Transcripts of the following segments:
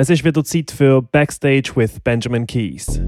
Es ist wieder Zeit für Backstage with Benjamin Keys.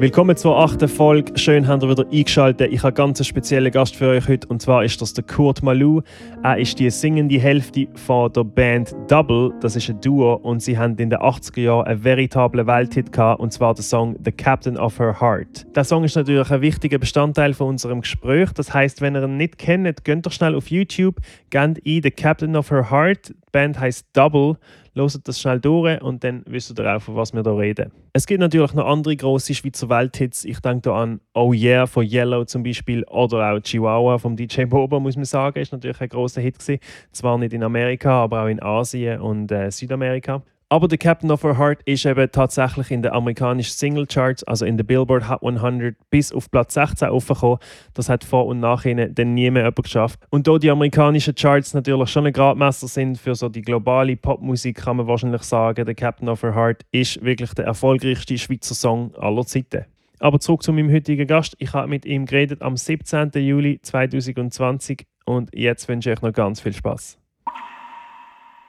Willkommen zur achten Folge. Schön, habt ihr wieder eingeschaltet. Ich habe ganz einen speziellen Gast für euch heute und zwar ist das der Kurt Malou. Er ist die singende Hälfte von der Band Double. Das ist ein Duo und sie haben in den 80er Jahren einen veritablen Welthit gehabt und zwar der Song The Captain of Her Heart. Der Song ist natürlich ein wichtiger Bestandteil von unserem Gespräch. Das heißt, wenn ihr ihn nicht kennt, geht doch schnell auf YouTube, gebt ein The Captain of Her Heart. Die Band heißt Double Hört das schnell durch und dann wisst ihr auch, von was wir hier reden. Es gibt natürlich noch andere große Schweizer Welthits. Ich denke da an Oh Yeah von Yellow zum Beispiel oder auch Chihuahua vom DJ Bobo, muss man sagen. Ist natürlich ein großer Hit gewesen. Zwar nicht in Amerika, aber auch in Asien und äh, Südamerika. Aber The Captain of Her Heart ist eben tatsächlich in den amerikanischen Single Charts, also in der Billboard Hot 100, bis auf Platz 16 aufgekommen. Das hat vor und nach ihnen dann nie mehr geschafft. Und da die amerikanischen Charts natürlich schon ein Gradmesser sind für so die globale Popmusik, kann man wahrscheinlich sagen, The Captain of Her Heart ist wirklich der erfolgreichste Schweizer Song aller Zeiten. Aber zurück zu meinem heutigen Gast. Ich habe mit ihm geredet am 17. Juli 2020 und jetzt wünsche ich euch noch ganz viel Spaß.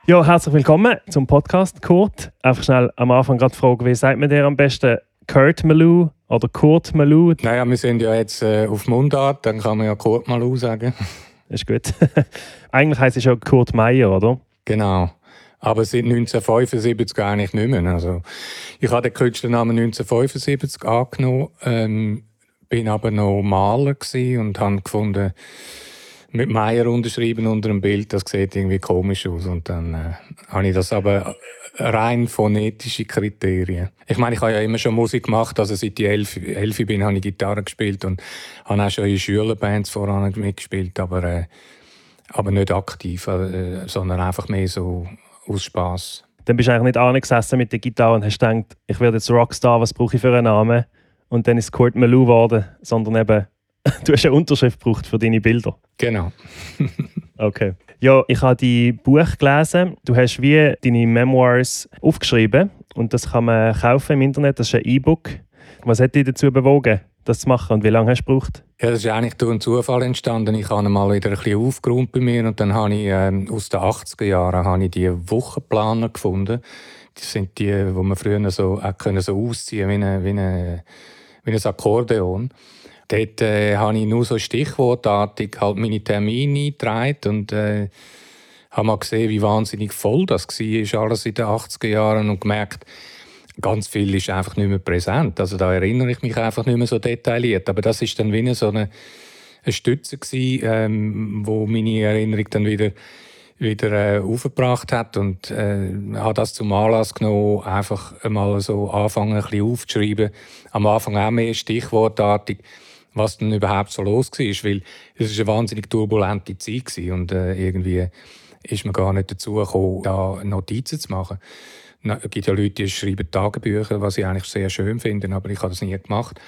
Ja, herzlich willkommen zum Podcast, Kurt. Einfach schnell am Anfang gerade fragen, wie sagt man dir am besten? Kurt Malou oder Kurt Malou? Naja, wir sind ja jetzt äh, auf Mundart, dann kann man ja Kurt Malou sagen. Ist gut. eigentlich heisst es ja Kurt Meyer, oder? Genau. Aber seit 1975 eigentlich nicht mehr. Also, ich habe den Künstlernamen 1975 angenommen, ähm, bin aber noch Maler und habe gefunden, mit Meier unterschrieben unter einem Bild, das sieht irgendwie komisch aus. Und dann äh, habe ich das aber rein phonetische Kriterien. Ich meine, ich habe ja immer schon Musik gemacht, also seit ich elf, elf bin, habe ich Gitarre gespielt und habe auch schon in Schülerbands voran mitgespielt, aber, äh, aber nicht aktiv, äh, sondern einfach mehr so aus Spass. Dann bist du eigentlich nicht angesessen mit der Gitarre und hast gedacht, ich werde jetzt Rockstar, was brauche ich für einen Namen? Und dann ist Kurt Malou geworden, sondern eben Du hast eine Unterschrift gebraucht für deine Bilder. Genau. okay. Ja, ich habe dein Buch gelesen. Du hast wie deine Memoirs aufgeschrieben und das kann man kaufen im Internet. Das ist ein E-Book. Was hat dich dazu bewogen, das zu machen und wie lange hast du gebraucht? Ja, das ist eigentlich durch einen Zufall entstanden. Ich habe mal wieder ein bisschen aufgeräumt bei mir und dann habe ich äh, aus den 80er Jahren habe ich die Wochenplaner gefunden. Das sind die, wo man früher so, auch können so ausziehen wie, eine, wie, eine, wie ein Akkordeon. Dort äh, habe ich nur so stichwortartig halt meine Termine eingetragen und äh, habe mal gesehen, wie wahnsinnig voll das war, alles in den 80er Jahren und gemerkt, ganz viel ist einfach nicht mehr präsent. Also da erinnere ich mich einfach nicht mehr so detailliert. Aber das ist dann wie so eine, eine Stütze gewesen, ähm, wo meine Erinnerung dann wieder wieder äh, aufgebracht hat und äh, habe das zum Anlass genommen, einfach mal so anfangen, ein bisschen aufzuschreiben. Am Anfang auch mehr stichwortartig was denn überhaupt so los war. Weil es eine wahnsinnig turbulente Zeit war und äh, irgendwie ist man gar nicht dazu gekommen, da Notizen zu machen. Es gibt ja Leute, die schreiben Tagebücher, was ich eigentlich sehr schön finde, aber ich habe das nie gemacht.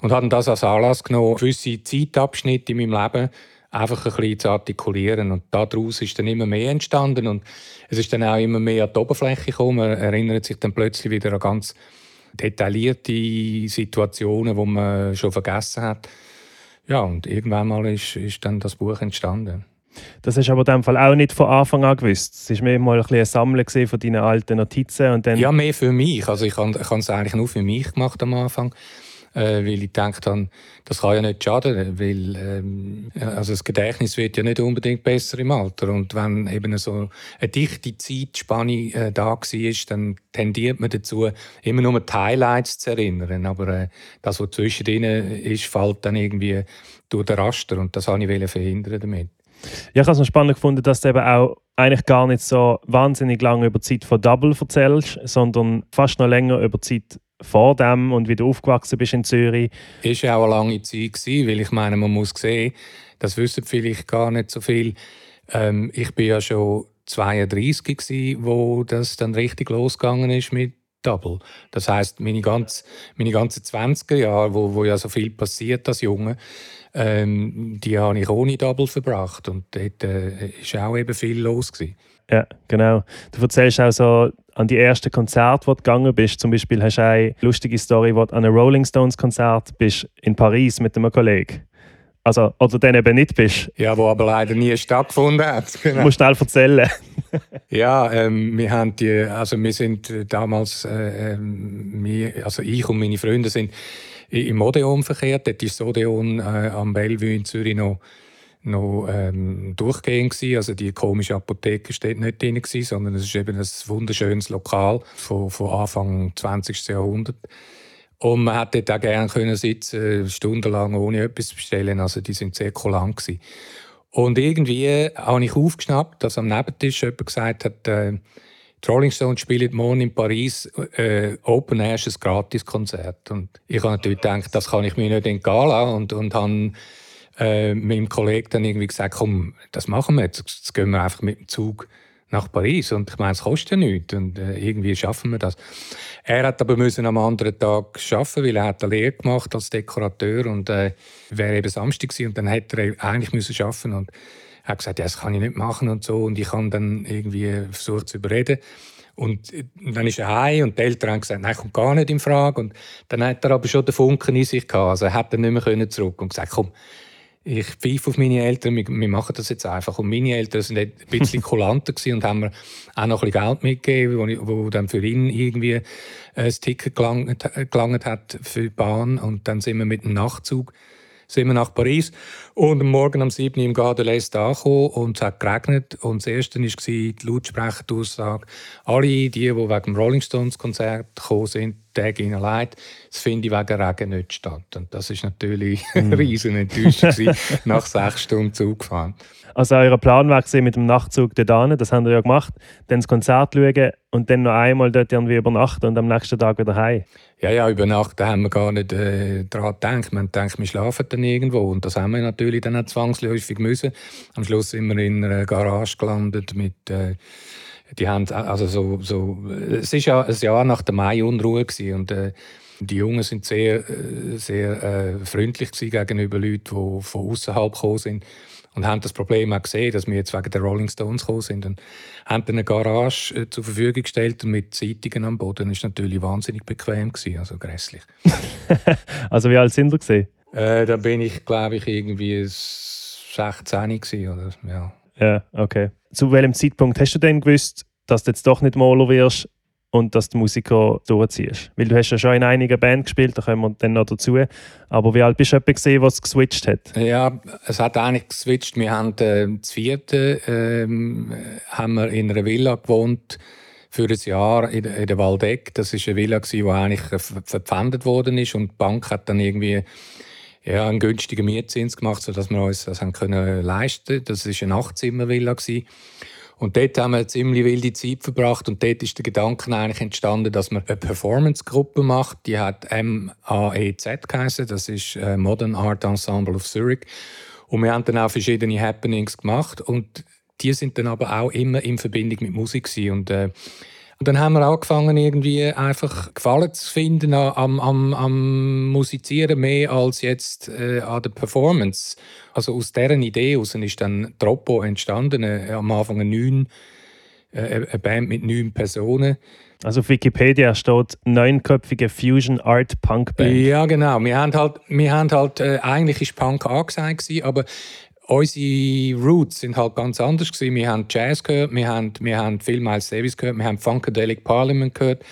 Und habe das als Anlass genommen, gewisse Zeitabschnitte in meinem Leben einfach ein bisschen zu artikulieren. Und daraus ist dann immer mehr entstanden und es ist dann auch immer mehr an die Oberfläche gekommen. Man erinnert sich dann plötzlich wieder an ganz detaillierte Situationen, die man schon vergessen hat. Ja, und irgendwann mal ist, ist dann das Buch entstanden. Das hast du aber in dem Fall auch nicht von Anfang an gewusst. Es war mehr mal ein, ein Sammeln von deinen alten Notizen. Und dann ja, mehr für mich. Also ich habe es eigentlich nur für mich gemacht am Anfang äh, weil ich gedacht habe, das kann ja nicht schaden, weil ähm, also das Gedächtnis wird ja nicht unbedingt besser im Alter. Und wenn eben so eine dichte Zeitspanne äh, da war, dann tendiert man dazu, immer nur die Highlights zu erinnern, aber äh, das, was zwischendrin ist, fällt dann irgendwie durch den Raster. Und das wollte ich verhindern damit. Ja, ich habe es noch spannend gefunden, dass du eben auch eigentlich gar nicht so wahnsinnig lange über die Zeit von Double erzählst, sondern fast noch länger über die Zeit vor dem und wie du aufgewachsen bist in Zürich. Es war auch eine lange Zeit, weil ich meine, man muss sehen, das wissen vielleicht gar nicht so viel. Ähm, ich bin ja schon 32 gewesen, wo das dann richtig losgegangen ist mit Double. Das heißt, meine, ganz, meine ganzen 20er Jahre, wo, wo ja so viel passiert als Junge, ähm, die habe ich ohne Double verbracht und dort äh, auch eben viel los gewesen. Ja, genau. Du erzählst auch so an die ersten Konzerte, wo du gegangen bist. Zum Beispiel hast du eine lustige Story, wo du an einem Rolling Stones Konzert bist in Paris mit einem Kollegen. Also, oder dann eben nicht bist. Ja, wo aber leider nie stattgefunden hat. Genau. Musst du auch erzählen. ja, ähm, wir haben die, also wir sind damals, äh, ähm, wir, also ich und meine Freunde sind im Odeon verkehrt. Dort ist das Odeon äh, am Bellevue in Zürich noch noch ähm, durchgehend gewesen. Also die komische Apotheke steht nicht drin gewesen, sondern es ist eben ein wunderschönes Lokal von, von Anfang 20. Jahrhundert. Und man hätte auch gerne können sitzen, stundenlang ohne etwas bestellen. Also die sind sehr kulant gewesen. Und irgendwie habe ich aufgeschnappt, dass am Nebentisch jemand gesagt hat, äh, Rolling Stones spielen morgen in Paris äh, Open Air ein Gratiskonzert. Und ich habe natürlich gedacht, das kann ich mir nicht entgehen lassen. Und, und habe äh, meinem Kollegen dann irgendwie gesagt, komm, das machen wir jetzt. Jetzt gehen wir einfach mit dem Zug nach Paris. Und ich meine, es kostet ja nichts und äh, irgendwie schaffen wir das. Er hat aber müssen am anderen Tag schaffen, weil er hat eine Lehre gemacht als Dekorateur und äh, wäre eben Samstag gewesen, und dann hätte er eigentlich müssen schaffen und er hat gesagt, ja, das kann ich nicht machen und so und ich habe dann irgendwie versucht zu überreden. Und äh, dann ist er heim und die Eltern haben gesagt, nein, kommt gar nicht in Frage. Und dann hat er aber schon den Funken in sich gehabt. Also er hat dann nicht mehr zurück und gesagt, komm, ich pfeife auf meine Eltern, wir, wir, machen das jetzt einfach. Und meine Eltern sind ein bisschen kulanter und haben mir auch noch ein bisschen Geld mitgegeben, wo, wo dann für ihn irgendwie äh, das Ticket gelangt, gelangt hat für die Bahn. Und dann sind wir mit dem Nachtzug sind wir nach Paris und am Morgen um 7 Uhr im Garde l'Est angekommen und es hat geregnet und das erste war die Lautsprecheraussage, alle die, die wegen dem Rolling Stones Konzert gekommen sind, Tag ihnen leid, das finde ich wegen Regen nicht statt. Und das ist natürlich eine riesen Enttäuschung nach sechs Stunden Zug fahren. Also euer Plan war mit dem Nachtzug dort das haben wir ja gemacht, dann das Konzert schauen und dann noch einmal dort irgendwie übernachten und am nächsten Tag wieder heim. Ja, ja, übernachten haben wir gar nicht äh, daran gedacht. Wir haben gedacht, wir schlafen dann irgendwo und das haben wir natürlich dann auch zwangsläufig müssen. Am Schluss sind wir in einer Garage gelandet mit... Äh, die haben also so, so es ist ja ein Jahr nach der Mai-Unruhe und äh, die Jungen sind sehr, äh, sehr äh, freundlich gegenüber Leuten, die von außerhalb gekommen sind und haben das Problem auch gesehen, dass wir jetzt wegen der Rolling Stones gekommen sind und haben dann eine Garage äh, zur Verfügung gestellt mit Zeitungen am Boden. Das war natürlich wahnsinnig bequem, gewesen, also grässlich. also wie alt sind Sie? Gewesen? Äh, da bin ich, glaube ich, irgendwie 16 gewesen, oder ja. Ja, okay. Zu welchem Zeitpunkt hast du denn gewusst, dass du jetzt doch nicht Maler wirst und dass du Musiker durchziehst? Weil du hast ja schon in einigen Bands gespielt, da kommen wir dann noch dazu. Aber wie alt bist du gesehen, was geswitcht hat? Ja, es hat eigentlich geswitcht. Wir haben äh, das vierte ähm, haben wir in einer Villa gewohnt für ein Jahr in, in der Waldeck. Das ist eine Villa, die eigentlich verpfändet worden ist und die Bank hat dann irgendwie ja, einen günstigen Mietzins gemacht, sodass wir uns das haben können leisten. Das ist eine Nachtzimmervilla Und dort haben wir eine ziemlich wilde Zeit verbracht und dort ist der Gedanke eigentlich entstanden, dass man eine Performance-Gruppe macht. Die hat MAEZ geheißen, das ist äh, Modern Art Ensemble of Zurich. Und wir haben dann auch verschiedene Happenings gemacht und die sind dann aber auch immer in Verbindung mit Musik gewesen. und äh, und dann haben wir angefangen, irgendwie einfach Gefallen zu finden am, am, am Musizieren mehr als jetzt äh, an der Performance. Also aus deren Idee heraus ist dann Troppo entstanden, äh, am Anfang eine, neun, äh, eine Band mit neun Personen. Also auf Wikipedia steht neunköpfige Fusion Art Punk Band. Ja, genau. Wir haben halt, wir haben halt äh, eigentlich ist Punk angesagt, aber unsere Roots sind halt ganz anders gewesen. Wir haben Jazz gehört, wir haben, wir haben viel Miles Davis gehört, wir haben Funkadelic Parliament gehört,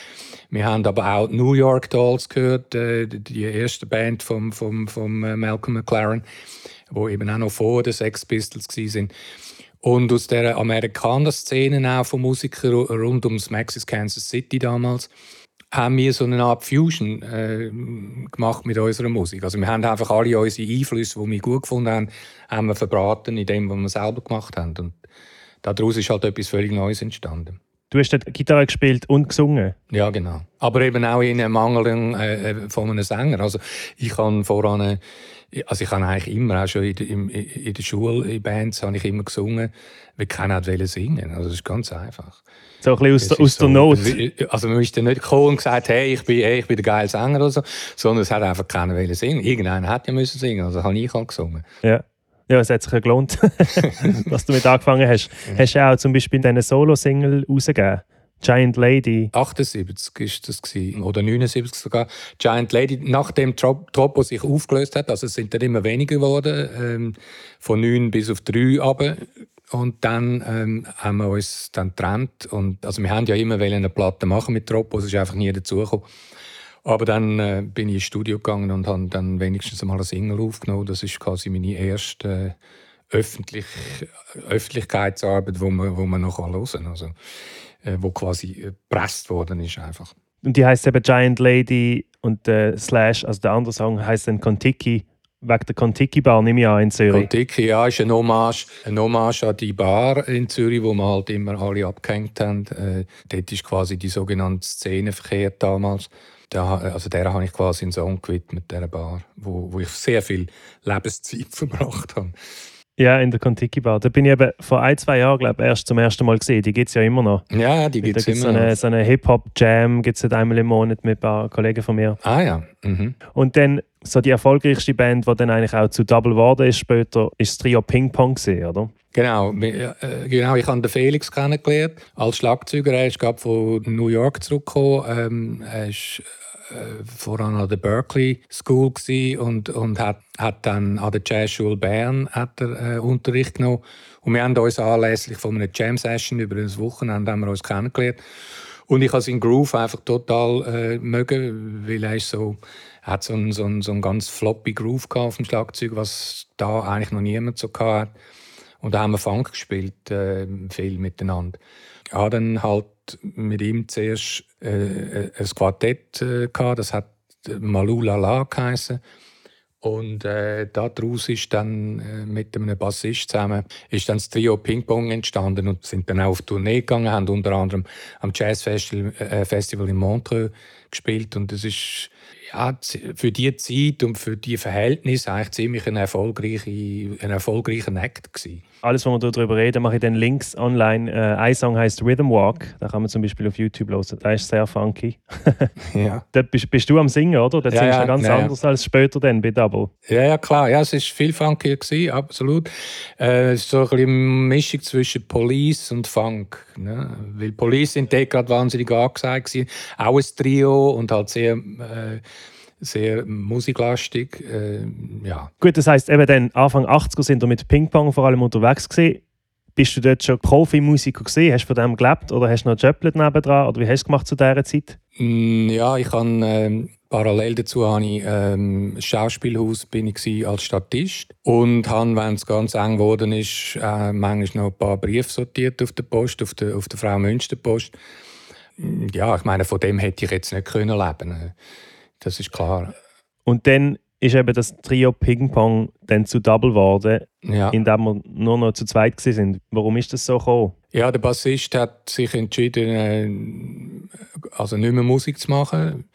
wir haben aber auch New York Dolls gehört, äh, die erste Band von vom, vom äh, Malcolm McLaren, wo eben auch noch vor den Sex Pistols sind. Und aus der Amerikaner-Szene auch von Musikern rund ums Maxis Kansas City damals haben wir so eine Art Fusion äh, gemacht mit unserer Musik. Also wir haben einfach alle unsere Einflüsse, die wir gut gefunden haben, haben wir verbraten in dem, was wir selber gemacht haben. Und daraus ist halt etwas völlig Neues entstanden. Du hast dort Gitarre gespielt und gesungen? Ja, genau. Aber eben auch in einem Mangel äh, äh, von einem Sänger. Also ich habe voran, also ich habe eigentlich immer, auch schon in der, Schule, in Bands, habe ich immer gesungen, weil keiner wollte singen. Also das ist ganz einfach. So ein bisschen aus, der, aus der Not. Also man ist dann nicht gekommen und gesagt, hey, ich bin, hey, ich bin der geile Sänger oder so, sondern es hat einfach keiner wollen singen. Irgendeiner hat ja müssen singen, also habe ich halt gesungen. Ja. Ja, es hat sich ja gelohnt, dass du mit angefangen hast. Hast du auch zum Beispiel deine Solo-Single rausgegeben? Giant Lady. 78 ist das gewesen, oder 79 sogar. Giant Lady, nachdem Tropo sich aufgelöst hat, also es sind dann immer weniger geworden, ähm, von 9 bis auf 3 aber und dann ähm, haben wir uns dann getrennt. Und, also wir haben ja immer eine Platte machen mit Tropo, es ist einfach nie dazugekommen. Aber dann äh, bin ich ins Studio gegangen und habe dann wenigstens mal eine Single aufgenommen. Das ist quasi meine erste äh, öffentlich, Öffentlichkeitsarbeit, wo man, wo man noch hören kann. Also, äh, wo quasi gepresst worden ist einfach. Und die heißt eben Giant Lady und äh, Slash, also der andere Song heißt dann Kontiki wegen der Kontiki-Bar, nehme ich an, in Zürich. Kontiki, ja, ist ein Hommage, ein Hommage an die Bar in Zürich, wo wir halt immer alle abgehängt haben. Äh, dort ist quasi die sogenannte Szene verkehrt damals. Da, also der habe ich quasi einen Song gewidmet, dieser Bar, wo, wo ich sehr viel Lebenszeit verbracht habe. Ja, in der Kontiki Bar. Da bin ich eben vor ein, zwei Jahren, glaube ich, erst zum ersten Mal gesehen. Die gibt es ja immer noch. Ja, die gibt es immer so eine, noch. So eine Hip-Hop-Jam gibt es einmal im Monat mit ein paar Kollegen von mir. Ah ja. Mhm. Und dann so die erfolgreichste Band, die dann eigentlich auch zu Double geworden ist später, ist das Trio Ping Pong gesehen, oder? Genau, äh, genau, ich habe den Felix kennengelernt als Schlagzeuger. Er ist gerade von New York zurückgekommen. Ähm, er ist äh, voran an der Berkeley School und, und hat, hat dann an der Jazzschule Bern hat er, äh, Unterricht genommen. Und wir haben uns anlässlich von einer Jam Session über ein Wochenende haben wir uns kennengelernt. Und ich habe seinen Groove einfach total äh, mögen, weil er so, hat so einen, so, einen, so einen ganz floppy Groove auf dem Schlagzeug, was da eigentlich noch niemand so hatte. Und da haben wir Funk gespielt, äh, viel miteinander. Ja, dann halt mit ihm zuerst äh, äh ein Quartett äh, gehabt, das hat Malulala geheißen. Und äh, daraus ist dann äh, mit einem Bassist zusammen ist dann das Trio Ping Pong entstanden und sind dann auch auf Tournee gegangen, haben unter anderem am Jazz Festival, äh, Festival in Montreux gespielt und das ist für die Zeit und für die Verhältnisse eigentlich ziemlich ein erfolgreicher, ein erfolgreicher Act gewesen alles, was wir darüber reden, mache ich dann Links online. Äh, ein Song heißt Rhythm Walk. Da kann man zum Beispiel auf YouTube hören. Der ist sehr funky. ja. Da bist, bist, du am Singen, oder? Da ja, singst du ja, ganz ja, anders als später dann bei Double. Ja, ja, klar. Ja, es war viel funkier, gewesen, absolut. Äh, es ist so ein bisschen eine Mischung zwischen Police und Funk. Ne? Weil Police sind dort gerade wahnsinnig angesagt. Gewesen. Auch ein Trio und halt sehr... Äh, sehr musiklastig. Äh, ja. Gut, das heißt eben dann Anfang 80er sind wir mit Ping-Pong vor allem unterwegs gewesen. Bist du dort schon Profimusiker gesehen? Hast du von dem gelebt oder hast du noch Jöpplet nebendran oder wie hast du es gemacht zu dieser Zeit? Mm, ja, ich habe ähm, parallel dazu habe ich ähm, Schauspielhaus bin ich als Statist und habe, wenn es ganz eng geworden ist, äh, manchmal noch ein paar Briefe sortiert auf der Post, auf der, auf der Frau Münster Post. Mm, ja, ich meine, von dem hätte ich jetzt nicht können leben. Das ist klar. Und dann ist eben das Trio Ping Pong dann zu Double geworden, ja. indem wir nur noch zu zweit sind. Warum ist das so gekommen? Ja, der Bassist hat sich entschieden, äh, also nicht mehr Musik zu machen.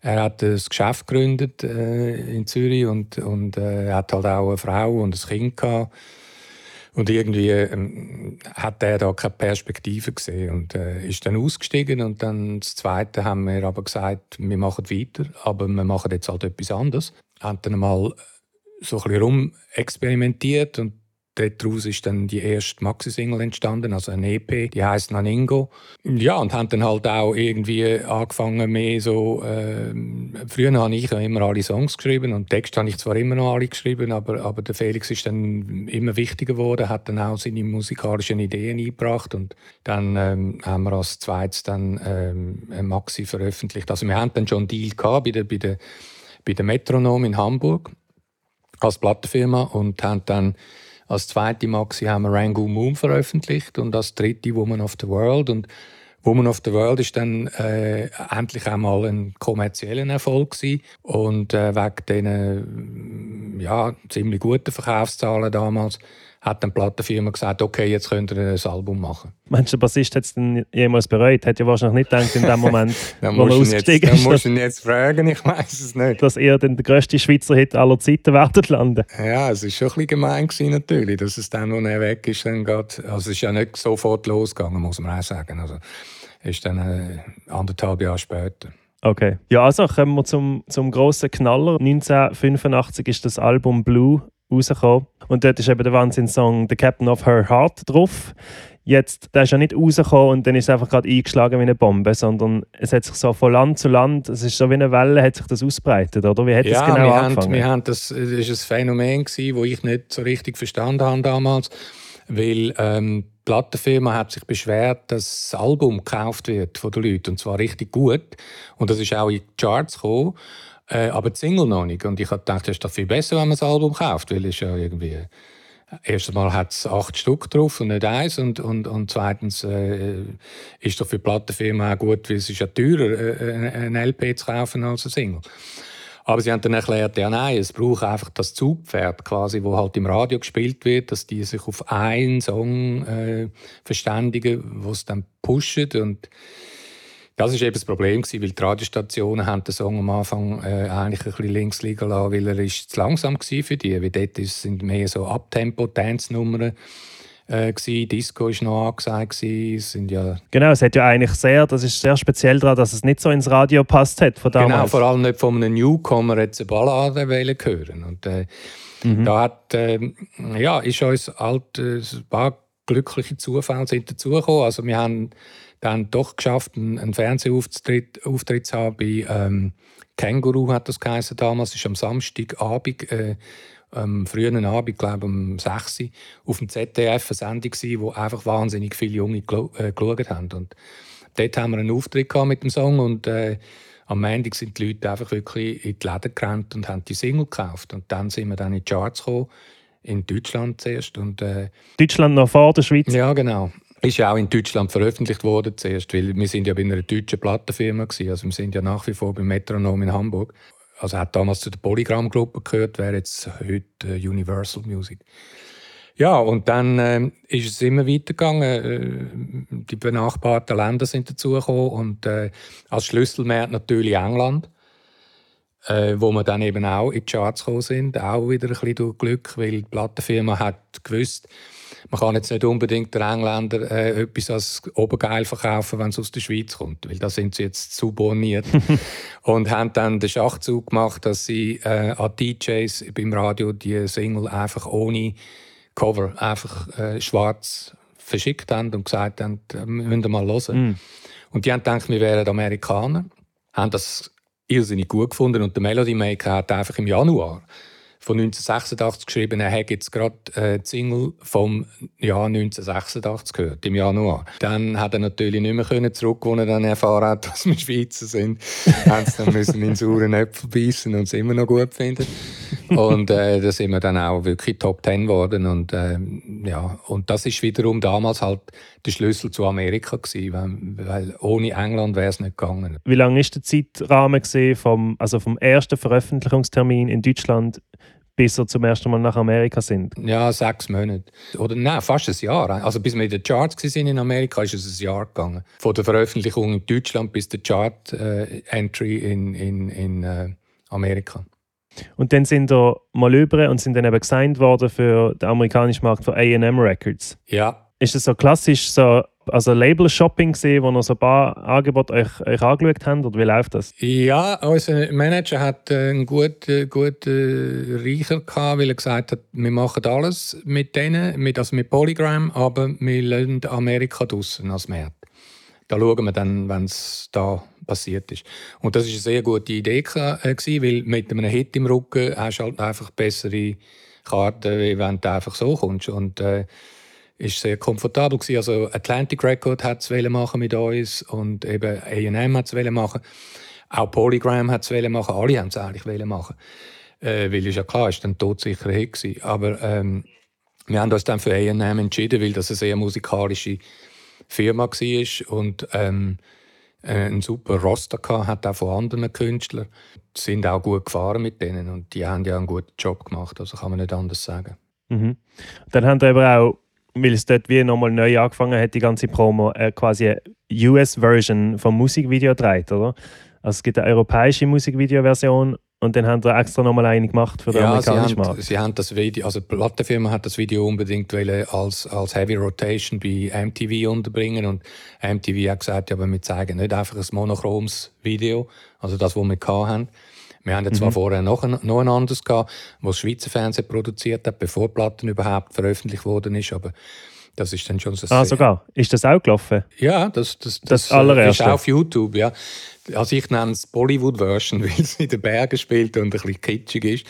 Er hat ein Geschäft gegründet äh, in Zürich und, und äh, er hat halt auch eine Frau und ein Kind gehabt. Und irgendwie ähm, hat er da keine Perspektive gesehen und äh, ist dann ausgestiegen. Und dann das Zweite haben wir aber gesagt, wir machen weiter, aber wir machen jetzt halt etwas anderes. Haben dann mal so ein bisschen rumexperimentiert und Daraus ist dann die erste Maxi-Single entstanden, also ein EP, die heißt Naningo. Ja, und haben dann halt auch irgendwie angefangen mehr so, äh, früher habe ich immer alle Songs geschrieben und Text habe ich zwar immer noch alle geschrieben, aber, aber der Felix ist dann immer wichtiger geworden, hat dann auch seine musikalischen Ideen eingebracht und dann ähm, haben wir als zweites dann ähm, Maxi veröffentlicht. Also wir haben dann schon einen Deal gehabt bei der, bei der, bei der Metronom in Hamburg als Plattenfirma und haben dann als zweite Maxi haben wir Rangoon Moon veröffentlicht und als dritte Woman of the World. Und Woman of the World ist dann äh, endlich einmal ein kommerzieller Erfolg gewesen. und äh, wegen diesen ja, ziemlich guten Verkaufszahlen damals hat dann die Plattenfirma gesagt, okay, jetzt könnt ihr ein Album machen. Meinst du, der Bassist hat es dann jemals bereut? Hat ja wahrscheinlich nicht gedacht in dem Moment, wo man ausgestiegen ist. Da musst du ihn jetzt fragen, ich weiß es nicht. Dass er dann der grösste Schweizer Hit aller Zeiten werden landen. Ja, es war schon ein bisschen gemein gewesen, natürlich, dass es dann, als er weg ist, dann geht, also es ist ja nicht sofort losgegangen, muss man auch sagen. Also, ist dann äh, anderthalb Jahre später. Okay. Ja, also kommen wir zum, zum grossen Knaller. 1985 ist das Album Blue rausgekommen. Und dort ist eben der Wahnsinnssong The Captain of Her Heart drauf. Jetzt, der ist ja nicht rausgekommen und dann ist es einfach gerade eingeschlagen wie eine Bombe, sondern es hat sich so von Land zu Land, es ist so wie eine Welle, hat sich das ausbreitet, oder? Wie hat ja, das genau wir angefangen? Haben, wir haben das, das ist ein Phänomen gewesen, das ich nicht so richtig verstanden habe damals, weil ähm, die Plattenfirma hat sich beschwert, dass das Album gekauft wird von den Leuten und zwar richtig gut und das ist auch in die Charts gekommen äh, aber die Single noch nicht. Und ich habe gedacht, das ist doch viel besser, wenn man das Album kauft, weil es ja irgendwie... Erstens mal hat es acht Stück drauf und nicht eins. Und, und, und zweitens äh, ist doch für die Plattenfirma auch gut, weil es ist ja teurer, äh, ein LP zu kaufen als ein Single. Aber sie haben dann erklärt, ja nein, es braucht einfach das Zugpferd quasi, wo halt im Radio gespielt wird, dass die sich auf einen Song äh, verständigen, wo es dann pushen und das war eben das Problem, weil die Radiostationen haben den Song am Anfang äh, eigentlich ein bisschen links liegen lassen, weil er ist zu langsam war für die. Weil dort sind mehr so Abtempo-Dance-Nummern äh, Disco war noch angesagt. Sind ja genau, es hat ja eigentlich sehr, das ist sehr speziell daran, dass es nicht so ins Radio passt hat von damals. Genau, vor allem nicht von einem Newcomer jetzt eine Ballade hören Und äh, mhm. da hat, äh, ja, ist uns halt äh, ein paar glückliche Zufälle sind dazugekommen. Also wir haben dann doch geschafft, einen, Fernsehauftritt Auftritt zu haben bei ähm, Känguru, hat das geheißen damals. War am Samstagabend, äh, am frühen Abend, glaube um 6 Uhr, auf dem ZDF eine Sendung war, wo einfach wahnsinnig viele Junge äh, geschaut haben. Und dort haben wir einen Auftritt mit dem Song und äh, am Montag sind die Leute einfach wirklich in die Läden gerannt und haben die Single gekauft. Und dann sind wir dann in die Charts gekommen, in Deutschland zuerst. Und, äh, Deutschland noch vor der Schweiz? Ja, genau ist ja auch in Deutschland veröffentlicht worden zuerst, weil wir sind ja bei einer deutschen Plattenfirma gewesen. Also wir sind ja nach wie vor beim Metronom in Hamburg. Also hat damals zu der Polygram-Gruppe gehört, wäre jetzt heute äh, Universal Music. Ja, und dann äh, ist es immer weitergegangen. Äh, die benachbarten Länder sind dazugekommen und äh, als Schlüsselmarkt natürlich England, äh, wo wir dann eben auch in die Charts gekommen sind. Auch wieder ein bisschen durch Glück, weil die Plattenfirma hat gewusst, man kann jetzt nicht unbedingt den Engländern äh, etwas als obergeil verkaufen, wenn es aus der Schweiz kommt, weil da sind sie jetzt zu borniert. und haben dann den Schachzug gemacht, dass sie äh, an DJs beim Radio die Single einfach ohne Cover, einfach äh, schwarz verschickt haben und gesagt haben, äh, müsst ihr mal hören. Mm. Und die haben gedacht, wir wären Amerikaner, haben das irrsinnig gut gefunden und der Melody Maker hat einfach im Januar von 1986 geschrieben, er hat jetzt gerade äh, Single vom Jahr 1986 gehört, im Januar. Dann hat er natürlich nicht mehr können zurück, wo er dann erfahren hat, dass wir Schweizer sind. haben sie dann müssen in sauren Äpfel beißen und es immer noch gut finden. Und äh, da sind wir dann auch wirklich Top Ten geworden. Und, äh, ja, und das ist wiederum damals halt der Schlüssel zu Amerika gewesen, weil, weil ohne England wäre es nicht gegangen. Wie lange ist der Zeitrahmen vom, also vom ersten Veröffentlichungstermin in Deutschland bis wir zum ersten Mal nach Amerika sind? Ja, sechs Monate. Oder nein, fast ein Jahr. Also bis wir in den Charts waren in Amerika, ist es ein Jahr gegangen. Von der Veröffentlichung in Deutschland bis der Chart-Entry äh, in, in, in äh, Amerika. Und dann sind wir mal über und sind dann eben gesigned worden für den amerikanischen Markt für A&M Records. Ja. Ist es so klassisch so also Label-Shopping gesehen, wo ihr so ein paar Angebote euch, euch angeschaut habt? Oder wie läuft das? Ja, unser Manager hat äh, einen guten, guten Reicher gehabt, weil er gesagt hat, wir machen alles mit denen, mit, also mit Polygram, aber wir lassen Amerika draussen als Markt. Da schauen wir dann, wenn es da passiert ist. Und das ist eine sehr gute Idee gewesen, weil mit einem Hit im Rücken hast du halt einfach bessere Karten, wie wenn du einfach so kommst. Und äh, ist sehr komfortabel gewesen. Also Atlantic Record hat es machen mit uns und eben A&M hat es machen. Auch Polygram hat es machen. Alle haben es eigentlich machen. Äh, weil ist ja klar, ist dann todsicher Hit gewesen. Aber ähm, wir haben uns dann für A&M entschieden, weil das eine sehr musikalische Firma war und ähm, einen super Roster hatte, hat auch von anderen Künstlern. Die sind auch gut gefahren mit denen und die haben ja einen guten Job gemacht, also kann man nicht anders sagen. Mhm. Dann haben wir aber auch, weil es dort wie nochmal neu angefangen hat, die ganze Promo, äh, quasi eine US-Version vom Musikvideo gedreht, oder? Also es gibt eine europäische Musikvideo-Version und dann haben wir extra nochmal eine gemacht für den ja, amerikanischen sie haben, Markt. sie haben das Video, also die Plattenfirma hat das Video unbedingt als, als Heavy Rotation bei MTV unterbringen und MTV hat gesagt, ja, aber wir zeigen nicht einfach ein monochromes Video, also das, was wir hatten. Wir haben ja zwar Mhm. vorher noch ein, noch ein anderes gehabt, was das Schweizer Fernsehen produziert hat, bevor Platten überhaupt veröffentlicht worden ist, aber das ist dann schon so Ah, sogar. Ist das auch gelaufen? Ja, das, das, Das äh, allererste. ist auf YouTube, ja. Also ich nenne es Bollywood-Version, weil es in den Bergen spielt und ein bisschen kitschig ist.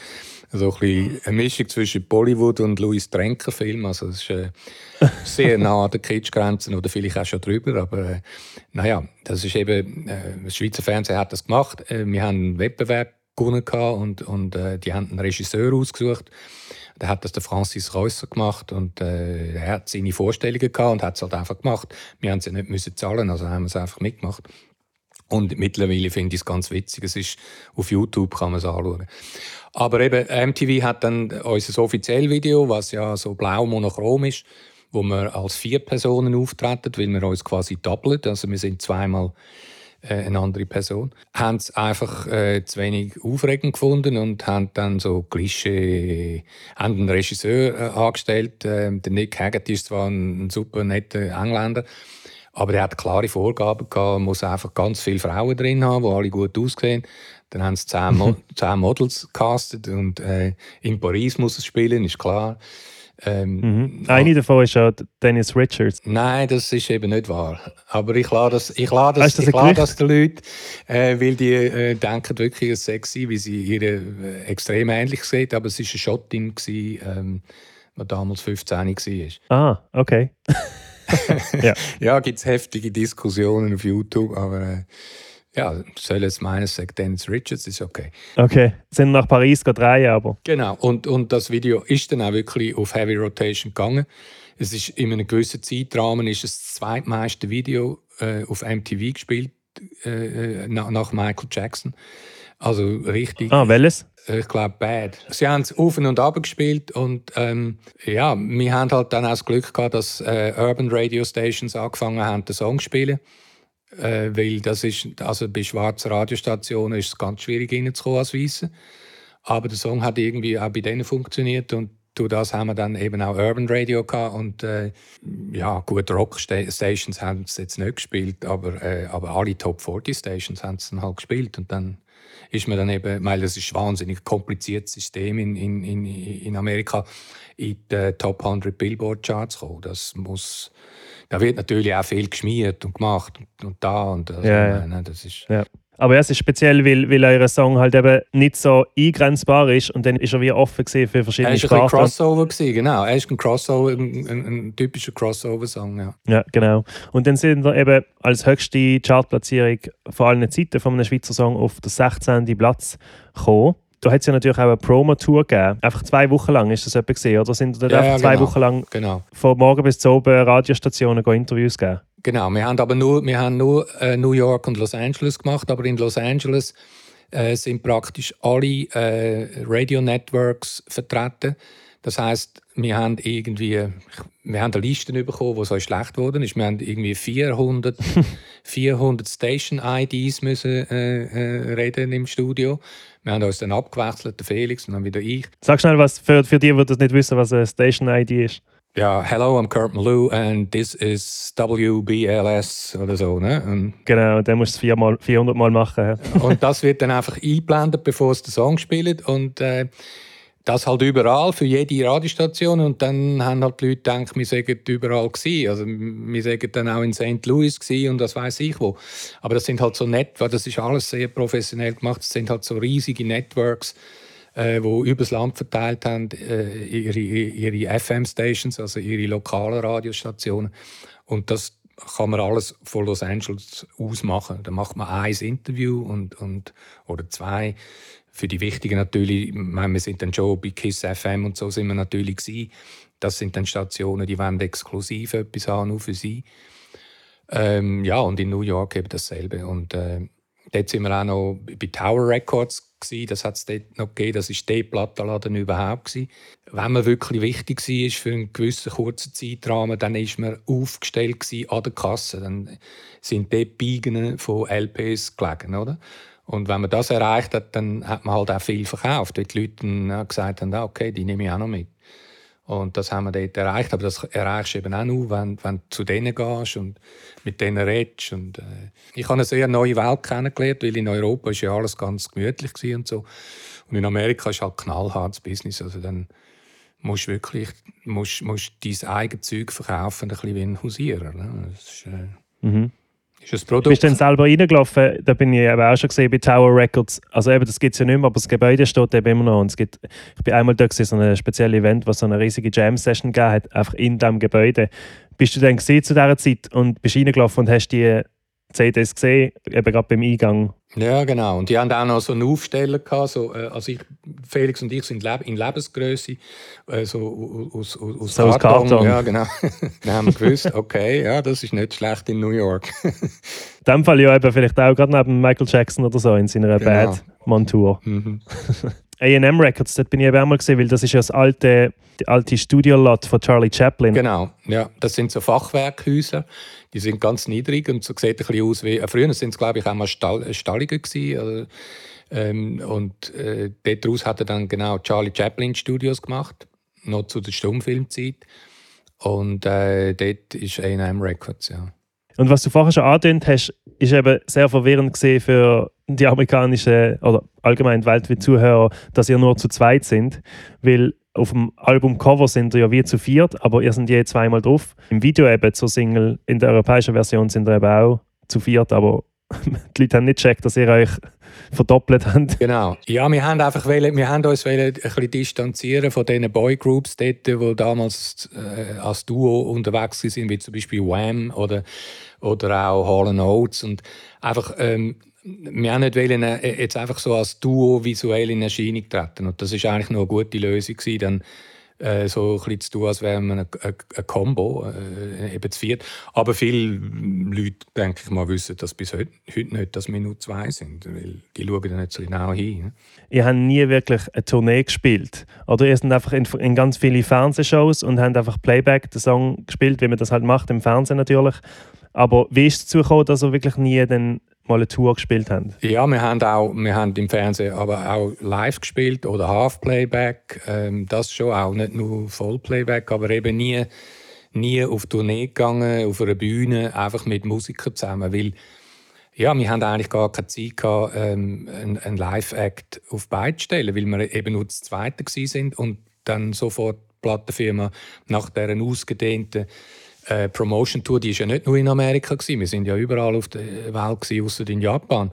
Also ein bisschen eine Mischung zwischen Bollywood und Louis Trenker Film. Also es ist äh, sehr nah an den Kitschgrenzen oder vielleicht auch schon drüber. Aber äh, naja, das ist eben, äh, das Schweizer Fernsehen hat das gemacht. Äh, wir haben einen Wettbewerb gewonnen gehabt und, und äh, die haben einen Regisseur ausgesucht. Da hat das der Francis Reusser gemacht und äh, er hat seine Vorstellungen gehabt und hat es halt einfach gemacht. Wir haben sie nicht müssen zahlen, also haben wir es einfach mitgemacht. Und mittlerweile finde ich es ganz witzig. Es ist auf YouTube kann man es anschauen. Aber eben MTV hat dann unser offizielles Video, was ja so blau monochrom ist, wo wir als vier Personen auftreten, weil wir uns quasi doppeln. Also wir sind zweimal eine andere Person. Haben es einfach äh, zu wenig aufregend gefunden und haben dann so Klischee, haben einen Regisseur äh, angestellt. Äh, der Nick Haggerty ist zwar ein, ein super netter Engländer, aber der hat klare Vorgaben gehabt, muss einfach ganz viele Frauen drin haben, die alle gut aussehen. Dann haben sie zehn, Mo zehn Models castet und äh, in Paris muss es spielen, ist klar. Ähm, Mhm. Eine davon ist ja Dennis Richards. Nein, das ist eben nicht wahr. Aber ich lade das, ich Ah, das, das ich Gerücht? das den Leuten, äh, weil die äh, denken wirklich, es sie, wie sie ihre äh, extrem ähnlich sieht. Aber es war eine Schottin, ähm, die damals 15 war. Ah, okay. Ja, gibt es heftige Diskussionen auf YouTube, aber äh, ja, soll es meines sagt Dennis Richards, ist okay. Okay. Sind nach Paris drehen, aber. Genau, und, und das Video ist dann auch wirklich auf Heavy Rotation gegangen. Es ist in einem gewissen Zeitrahmen ist es das zweitmeiste Video äh, auf MTV gespielt äh, äh, nach, nach Michael Jackson. Also richtig, Ah, welches? ich glaube, bad. Sie haben es auf und ab gespielt und ähm, ja, wir haben halt dann auch das Glück gehabt, dass äh, Urban Radio Stations angefangen haben, den Song zu spielen. Äh, weil das ist, also bei schwarzen Radiostationen ist es ganz schwierig reinzukommen als Weisse. Aber der Song hat irgendwie auch bei denen funktioniert und durch das haben wir dann eben auch Urban Radio gehabt und äh, ja, gut, Rock-Stations haben es jetzt nicht gespielt, aber, äh, aber alle Top 40 Stations haben es dann halt gespielt und dann ist man dann eben, weil das ist ein wahnsinnig kompliziertes System in, in, in, in Amerika, in die Top 100 Billboard Charts kommen. Das muss, da wird natürlich auch viel geschmiert und gemacht und, und da und das. Ja, ja. Ne, das ist, Ja. Aber ja, es ist speziell, weil, weil euer Song halt eben nicht so eingrenzbar ist und dann ist er wie offen für er verschiedene war ein bisschen Sprachen. Crossover, gewesen, genau. Er ist ein Crossover, ein, ein, ein typischer Crossover-Song, ja. Ja, genau. Und dann sind wir eben als höchste Chartplatzierung vor allen Zeiten von einem Schweizer Song auf den 16. Platz gekommen. Da hat es ja natürlich auch eine Promo-Tour gegeben. Einfach zwei Wochen lang ist das etwa gesehen, oder? Sind da Ja, einfach ja, zwei genau. Wochen lang Genau. von morgen bis zu oben Radiostationen go Interviews gegeben? Genau, wir haben aber nur, wir haben nur äh, New York und Los Angeles gemacht, aber in Los Angeles äh, sind praktisch alle äh, Radio Networks vertreten. Das heißt, wir haben irgendwie, wir haben eine Liste bekommen, die so schlecht geworden ist. Wir haben irgendwie 400, 400 Station-IDs müssen äh, äh, reden im Studio. Wir haben uns dann abgewechselt, der Felix und dann wieder ich. Sag schnell, was für, für die, die das nicht wissen, was eine Station-ID ist. Ja, hello, I'm Kurt Malou and this is WBLS oder so. Ne? Und Genau, dann musst du es viermal, 400 Mal machen. ja. Und das wird dann einfach eingeblendet, bevor es den Song spielt. Und äh, das halt überall, für jede Radiostation. Und dann haben halt die Leute gedacht, wir seien überall gewesen. Also wir seien dann auch in St. Louis gewesen und das weiß ich wo. Aber das sind halt so weil das ist alles sehr professionell gemacht. Das sind halt so riesige Networks, äh, wo übers Land verteilt haben, äh, ihre, ihre FM-Stations, also ihre lokalen Radiostationen. Und das kann man alles von Los Angeles aus machen. Da macht man ein Interview und, und, oder zwei. Für die wichtigen natürlich, ich meine, wir sind dann schon bei KISS FM und so sind wir natürlich gewesen. Das sind dann Stationen, die wollen exklusiv etwas haben, nur für sie. Ähm, ja, und in New York eben dasselbe. Und äh, dort sind wir auch noch bei Tower Records gewesen, das hat es dort noch gegeben, das war der Plattenladen überhaupt. Gewesen. Wenn man wirklich wichtig war für einen gewissen kurzen Zeitrahmen, dann war man aufgestellt an der Kasse. Dann sind dort Biegen von LPs gelegen, oder? Und wenn man das erreicht hat, dann hat man halt auch viel verkauft, weil die Leute gesagt haben, ah, okay, die nehme ich auch noch mit. Und das haben wir dort erreicht. Aber das erreichst du eben auch nur, wenn, wenn du zu denen gehst und mit denen redest. Und, äh, ich habe eine sehr neue Welt kennengelernt, weil in Europa ist ja alles ganz gemütlich und so. Und in Amerika ist halt knallhartes Business. Also dann musst du wirklich musst, musst dein eigenes Zeug verkaufen, ein bisschen wie ein Hausierer. Ne? Das ist, äh, mhm ist ein Produkt. Bist du dann selber reingelaufen? Da bin ich eben auch schon gesehen bei Tower Records. Also eben, das gibt es ja nicht mehr, aber das Gebäude steht eben immer noch. Und es gibt, ich bin einmal da gewesen, so ein spezielles Event, was so eine riesige Jam-Session gegeben hat, einfach in diesem Gebäude. Bist du dann gesehen zu dieser Zeit und bist reingelaufen und hast die CDs gesehen, eben gerade beim Eingang. Ja, genau. Und die haben auch noch so einen Aufsteller gehabt. So, äh, also ich, Felix und ich sind in Lebensgröße, äh, so aus, aus, aus so Karton. Karton. Ja, genau. Dann haben wir gewusst, okay, ja, das ist nicht schlecht in New York. in dem Fall ja eben vielleicht auch gerade neben Michael Jackson oder so in seiner genau. Bad Montour. Mhm. AM Records, dort bin ich eben auch mal gesehen, weil das ist ja das alte, alte Studiolot von Charlie Chaplin. Genau, ja, das sind so Fachwerkhäuser, die sind ganz niedrig und so sieht ein bisschen aus wie, äh, früher sind es glaube ich auch mal Stall, äh, Stallungen gewesen, also, ähm, und äh, daraus hat er dann genau Charlie Chaplin Studios gemacht, noch zu der Stummfilmzeit und äh, dort ist AM Records, ja. Und was du vorher schon angedeutet hast, ist eben sehr verwirrend gesehen für die amerikanischen oder allgemein weltweit Zuhörer, dass ihr nur zu zweit sind, weil auf dem Albumcover sind ihr ja wie zu viert, aber ihr seid je zweimal drauf. Im Video eben zur Single, in der europäischen Version sind ihr eben auch zu viert, aber die Leute haben nicht gecheckt, dass ihr euch verdoppelt habt. Genau. Ja, wir haben einfach wollen, wir haben uns wollen ein bisschen distanzieren von diesen Boygroups dort, die damals äh, als Duo unterwegs sind, wie zum Beispiel Wham oder, oder auch Hall Oates und einfach ähm, wir haben nicht wollen, äh, jetzt einfach so als Duo visuell in Erscheinung treten. Und das ist eigentlich noch eine gute Lösung gewesen, dann äh, so ein bisschen zu tun, als wären wir ein, Combo, äh, eben zu viert. Aber viele Leute, denke ich mal, wissen das bis heute, heute nicht, dass wir nur zwei sind, weil die schauen da nicht so genau hin. Ne? Ihr habt nie wirklich eine Tournee gespielt, oder? Ihr seid einfach in, in ganz viele Fernsehshows und habt einfach Playback, den Song gespielt, wie man das halt macht, im Fernsehen natürlich. Aber wie ist es dazu gekommen, dass ihr wirklich nie den mal eine Tour gespielt haben? Ja, wir haben auch wir haben im Fernsehen aber auch live gespielt oder Half-Playback. Ähm, das schon auch, nicht nur Voll-Playback, aber eben nie, nie auf Tournee gegangen, auf einer Bühne, einfach mit Musikern zusammen, weil ja, wir haben eigentlich gar keine Zeit gehabt, ähm, einen, Live-Act auf beide stellen, weil wir eben nur das Zweite sind und dann sofort die Plattenfirma nach deren ausgedehnten äh, Promotion Tour, die ist ja nicht nur in Amerika gewesen. Wir sind ja überall auf der Welt gewesen, außer in Japan.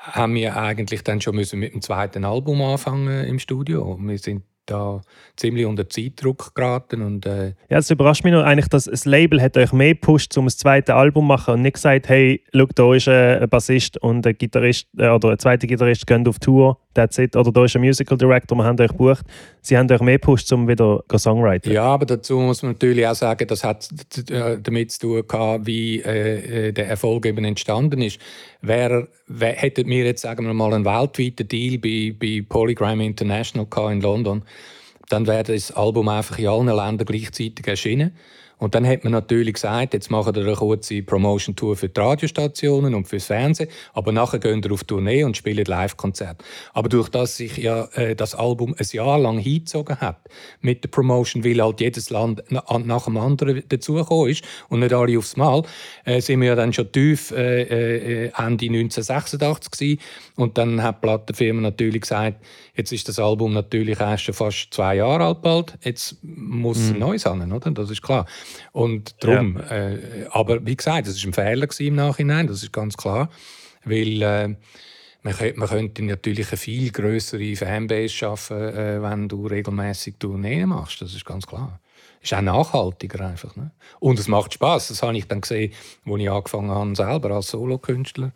Haben wir eigentlich dann schon müssen mit dem zweiten Album anfangen im Studio. Wir sind da ziemlich unter Zeitdruck geraten. Und, äh ja, es überrascht mich nur eigentlich, dass das Label hat euch mehr gepusht, um ein zweites Album zu machen und nicht gesagt, hey, schau, da ist ein Bassist und ein Gitarrist äh, oder ein zweiter Gitarrist gehen auf Tour, that's it. Oder da ist ein Musical Director, wir haben euch gebucht. Sie haben euch mehr gepusht, um wieder Songwriter. Ja, aber dazu muss man natürlich auch sagen, das hat äh, damit zu tun gehabt, wie äh, der Erfolg eben entstanden ist. Wäre, wär, hätten wir jetzt, sagen wir mal, einen weltweiten Deal bei, bei Polygram International in London, dann wäre das Album einfach in allen Ländern gleichzeitig erschienen. Und dann hat man natürlich gesagt, jetzt machen wir eine kurze Promotion-Tour für die Radiostationen und fürs Fernsehen, aber nachher gehen wir auf Tournee und spielen Live-Konzerte. Aber durch das sich ja äh, das Album ein Jahr lang hingezogen hat mit der Promotion, weil halt jedes Land nach dem anderen dazugekommen ist und nicht alle aufs Mal, äh, sind wir ja dann schon tief äh, äh Ende 1986 gewesen. und dann hat die Plattenfirma natürlich gesagt, jetzt ist das Album natürlich erst schon fast zwei Jahre alt bald, jetzt muss mhm. ein neues haben, oder? Das ist klar. Und darum, ja. äh, aber wie gesagt, das war ein Fehler im Nachhinein, das ist ganz klar, weil äh, man, könnte, man könnte natürlich eine viel größere Fanbase schaffen, äh, wenn du regelmäßig Tourneen machst, das ist ganz klar. Ist auch nachhaltiger einfach. Ne? Und es macht Spaß. Das habe ich dann gesehen, als ich angefangen habe, selber als Solokünstler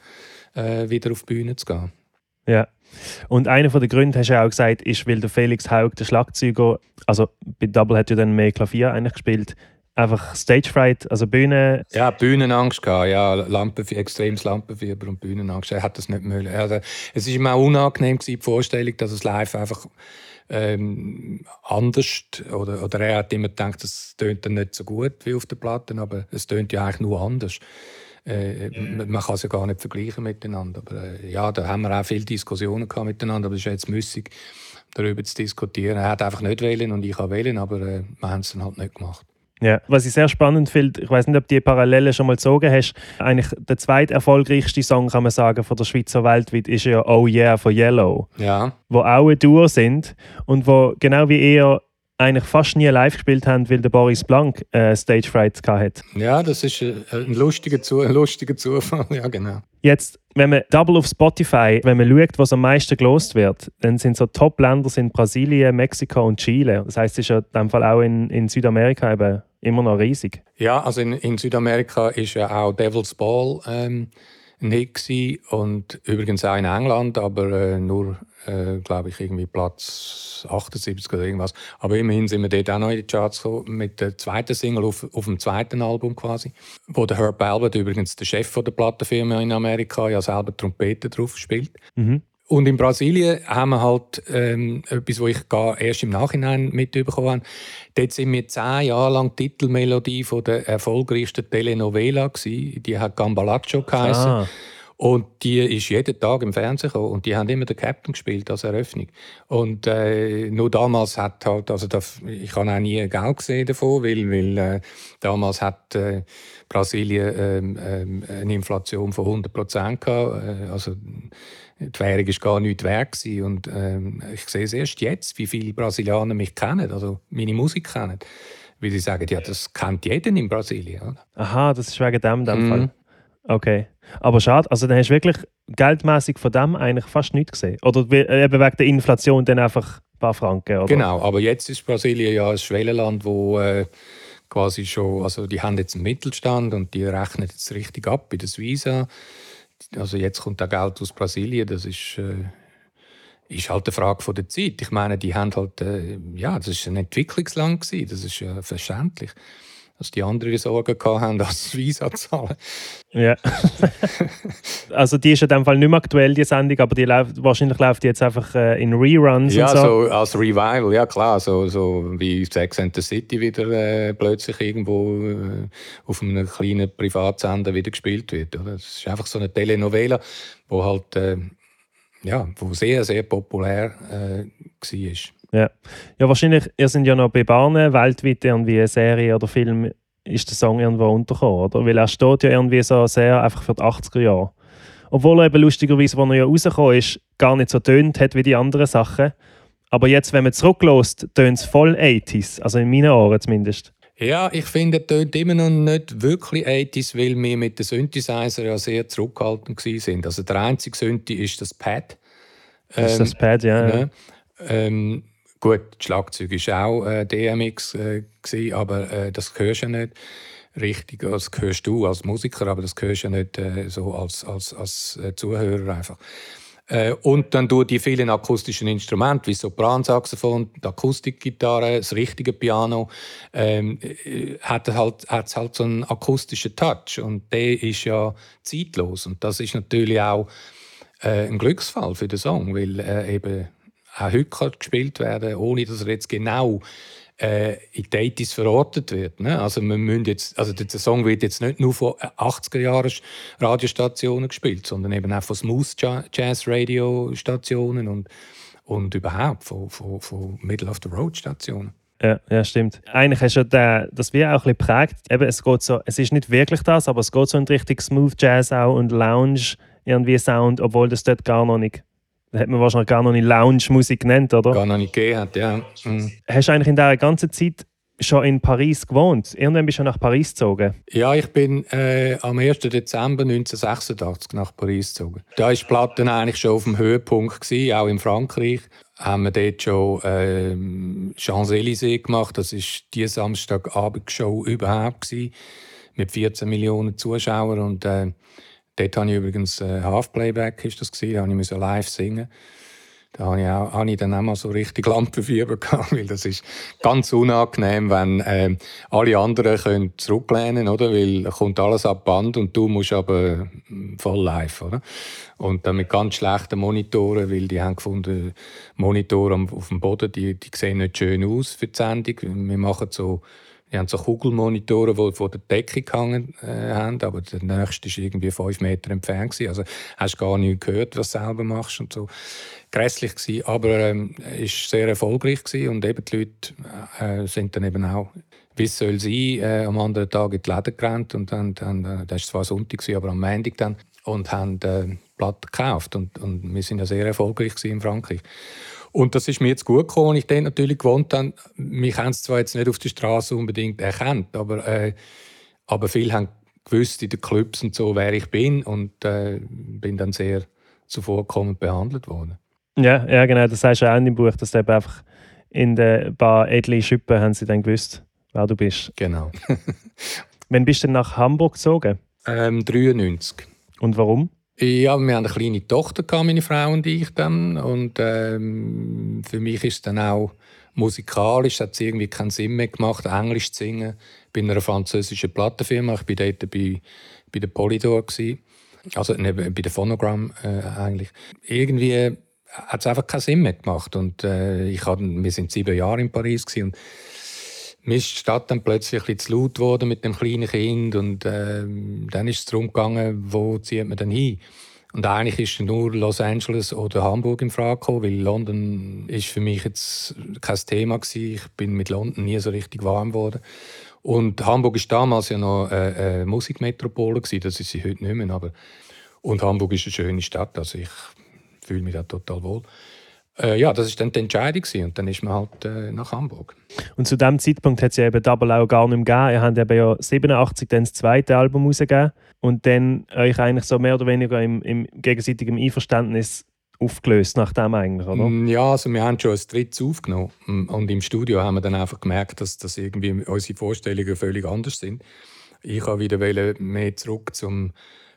äh, wieder auf die Bühne zu gehen. Ja. Und einer der Gründe, hast du auch gesagt, ist, weil der Felix Haug, der Schlagzeuger, also bei Double hat ja dann mehr Klavier eigentlich gespielt, einfach Stage Fright, also Bühne. Ja, Bühnenangst gehabt, ja, Lampen, extremes Lampenfieber und Bühnenangst. Er hat das nicht möglich. Also, es ist ihm auch unangenehm gewesen, die Vorstellung, dass es live einfach ähm, anders oder, oder er hat immer gedacht, das tönt dann nicht so gut wie auf der Platte, aber es tönt ja eigentlich nur anders. Äh, man kann es ja gar nicht vergleichen miteinander. Aber äh, ja, da haben wir auch viele Diskussionen gehabt miteinander, aber es ist jetzt müßig, darüber zu diskutieren. Er hat einfach nicht wählen und ich habe wählen, aber äh, wir haben es dann halt nicht gemacht. Ja, was ich sehr spannend finde, ich weiß nicht, ob du die Parallele schon mal gezogen hast, eigentlich der zweiterfolgreichste Song, kann man sagen, von der Schweizer weltweit, ist ja «Oh Yeah» von Yellow. Ja. Wo auch ein Duo sind und wo genau wie er eigentlich fast nie live gespielt haben, weil der Boris Blank äh, Stage Fright hatte. Ja, das ist äh, ein lustiger, Zu ein lustiger Zufall, ja genau. Jetzt, wenn man Double auf Spotify, wenn man schaut, was am meisten gelost wird, dann sind so Top-Länder sind Brasilien, Mexiko und Chile. Das heißt, es ist ja in dem Fall auch in, in Südamerika eben immer noch riesig. Ja, also in, in Südamerika ist ja auch Devil's Ball ähm, ein Hit und übrigens auch in England, aber äh, nur äh, glaube ich, irgendwie Platz 78 oder irgendwas. Aber immerhin sind wir dort auch noch in die Charts gekommen, mit der zweiten Single auf, auf dem zweiten Album quasi. Wo der Herb Albert, übrigens der Chef von der Plattenfirma in Amerika, ja selber Trompete drauf spielt. Mhm. Und in Brasilien haben wir halt ähm, etwas, was ich gar erst im Nachhinein mitbekommen habe. Dort sind wir zehn Jahre lang die Titelmelodie von der erfolgreichsten Telenovela gewesen. Die hat Gambalacho geheißen. Ah. Und die ist jeden Tag im Fernsehen gekommen und die haben immer den Captain gespielt als Eröffnung. Und äh, nur damals hat halt, also da, ich habe auch nie Geld gesehen davon, weil, weil äh, damals hat äh, Brasilien ähm, ähm, eine Inflation von 100 Prozent gehabt. Äh, also die Währung war gar nicht wert gewesen. und ähm, ich sehe es erst jetzt, wie viele Brasilianer mich kennen, also meine Musik kennen. Weil sie sagen, ja, das kennt jeder in Brasilien. Oder? Aha, das ist wegen dem dem mhm. Fall. Okay. Aber schade, also dann hast du wirklich geldmäßig von dem eigentlich fast nichts gesehen. Oder eben wegen der Inflation dann einfach ein paar Franken. Oder? Genau, aber jetzt ist Brasilien ja ein Schwellenland, wo äh, quasi schon, also die haben jetzt einen Mittelstand und die rechnen jetzt richtig ab bei der Visa. Also jetzt kommt auch Geld aus Brasilien, das ist, äh, ist halt eine Frage von der Zeit. Ich meine, die haben halt, äh, ja, das ist ein Entwicklungsland gewesen, das ist ja verständlich dass die anderen Sorgen hatten, als Visa zahlen. Ja. also die ist in dem Fall nicht mehr aktuell, die Sendung, aber die läuft, wahrscheinlich läuft die jetzt einfach äh, in Reruns ja, und so. so. als Revival, ja klar, so, so wie Sex and the City wieder äh, plötzlich irgendwo äh, auf einem kleinen Privatsender wieder gespielt wird. Oder? Das ist einfach so eine Telenovela, wo halt äh, ja, wo sehr, sehr populär äh, war. Ja. ja, wahrscheinlich, ihr sind ja noch bei Bahnen, weltweit irgendwie eine Serie oder Film ist der Song irgendwo untergekommen, oder? Weil er steht ja irgendwie so sehr einfach für die 80er Jahre. Obwohl er eben lustigerweise, als er ja rausgekommen ist, gar nicht so tönt hat wie die anderen Sachen. Aber jetzt, wenn man zurücklässt, tönt es voll 80s, also in meinen Ohren zumindest. Ja, ich finde, er tönt immer noch nicht wirklich 80s, weil wir mit den Synthesizer ja sehr zurückhaltend sind. Also der einzige Synthi ist das Pad. Ähm, das ist das Pad, ja. ja. Ähm, Gut, das Schlagzeug war auch äh, DMX, äh, aber äh, das hörst du ja nicht richtig. Das hörst du als Musiker, aber das hörst du ja nicht äh, so als, als, als äh, Zuhörer einfach. Äh, und dann durch die vielen akustischen Instrumente, wie Sopransaxophon, die Akustikgitarre, das richtige Piano, ähm, äh, hat es halt, halt so einen akustischen Touch. Und der ist ja zeitlos. Und das ist natürlich auch ein Glücksfall für den Song, weil eben auch heute gespielt werden ohne dass er jetzt genau äh, in 80 verortet wird. Ne? Also, wir jetzt, also der Song wird jetzt nicht nur von 80er Jahren Radiostationen gespielt, sondern eben auch von Smooth Jazz Radiostationen und, und überhaupt von, von, von Middle of the Road Stationen. Ja, ja, stimmt. Eigentlich hast du ja das wie auch ein bisschen prägt. Eben, es, geht so, es ist nicht wirklich das, aber es geht so in Richtung Smooth Jazz auch und Lounge irgendwie Sound, obwohl das dort gar noch nicht hat man wahrscheinlich gar noch nicht Lounge-Musik genannt, oder? Gar noch nicht gegeben ja. Mhm. Hast du eigentlich in dieser ganzen Zeit schon in Paris gewohnt? Irgendwann bist du nach Paris gezogen? Ja, ich bin äh, am 1. Dezember 1986 nach Paris gezogen. Da war die Platte eigentlich schon auf dem Höhepunkt, gewesen, auch in Frankreich. Haben wir dort schon äh, Champs-Élysées gemacht. Das war die Samstagabendshow überhaupt. Gewesen, mit 14 Millionen Zuschauern. Und, äh, Dort habe ich übrigens äh, Half-Playback, ist das gewesen, da musste ich live singen. Da habe ich, auch, habe ich dann auch mal so richtig Lampenfieber gehabt, weil das ist ganz unangenehm, wenn äh, alle anderen können zurücklehnen oder? Weil kommt alles ab Band und du musst aber hm, voll live, oder? Und dann mit ganz schlechten Monitoren, weil die haben gefunden, Monitore auf dem Boden, die, die sehen nicht schön aus für die Sendung. Wir machen so wir haben so Kugelmonitore, die vor der Decke gehangen äh, haben, aber der nächste war irgendwie fünf Meter entfernt. Gewesen. Also hast gar nicht gehört, was du selber machst und so. Grässlich gewesen, aber ähm, ist sehr erfolgreich gewesen und eben die Leute äh, sind dann eben auch, wie es soll sein, äh, am anderen Tag in die Läden gerannt und dann, dann äh, das war zwar Sonntag, gewesen, aber am Montag dann und haben äh, Platte gekauft und, und wir sind ja sehr erfolgreich in Frankreich. Und das ist mir jetzt gut gekommen, ich dort natürlich gewohnt habe. Mich haben es zwar jetzt nicht auf der Straße unbedingt erkannt, aber, äh, aber viele haben gewusst in den Clubs und so, wer ich bin und äh, bin dann sehr zuvorkommend behandelt worden. Ja, ja genau, das sagst du auch in dem Buch, dass du einfach in der Bar Edli Schippe haben sie dann gewusst, wer du bist. Genau. Wann bist du denn nach Hamburg gezogen? Ähm, 93. Und warum? Ja, wir haben eine kleine Tochter, meine Frau und ich dann. Und ähm, für mich ist es dann auch musikalisch, hat es irgendwie keinen Sinn mehr gemacht, Englisch zu singen. Ich bin in einer französischen Plattenfirma, ich war dort bei, bei der Polydor. Gewesen. Also ne, bei der Phonogram äh, eigentlich. Irgendwie hat es einfach keinen Sinn mehr gemacht. Und äh, ich hab, wir sind sieben Jahre in Paris gewesen, und mir ist die Stadt dann plötzlich ein zu laut geworden mit dem kleinen Kind und äh, dann ist es darum gegangen, wo zieht man denn hin? Und eigentlich ist nur Los Angeles oder Hamburg in Frage gekommen, weil London ist für mich jetzt kein Thema gewesen. Ich bin mit London nie so richtig warm geworden. Und Hamburg ist damals ja noch eine, eine Musikmetropole gewesen, das ist sie heute nicht mehr. Aber und Hamburg ist eine schöne Stadt, also ich fühle mich da total wohl. Äh, ja, das war dann die Entscheidung gewesen. und dann ist man halt äh, nach Hamburg. Und zu dem Zeitpunkt hat es ja eben Double auch gar nicht mehr gegeben. Ihr habt eben ja 87 dann das zweite Album rausgegeben und dann euch eigentlich so mehr oder weniger im, im gegenseitigen Einverständnis aufgelöst nach dem eigentlich, oder? Mm, ja, also wir haben schon ein drittes aufgenommen mm, und im Studio haben wir dann einfach gemerkt, dass, dass irgendwie unsere Vorstellungen völlig anders sind. Ich habe wieder mehr zurück zum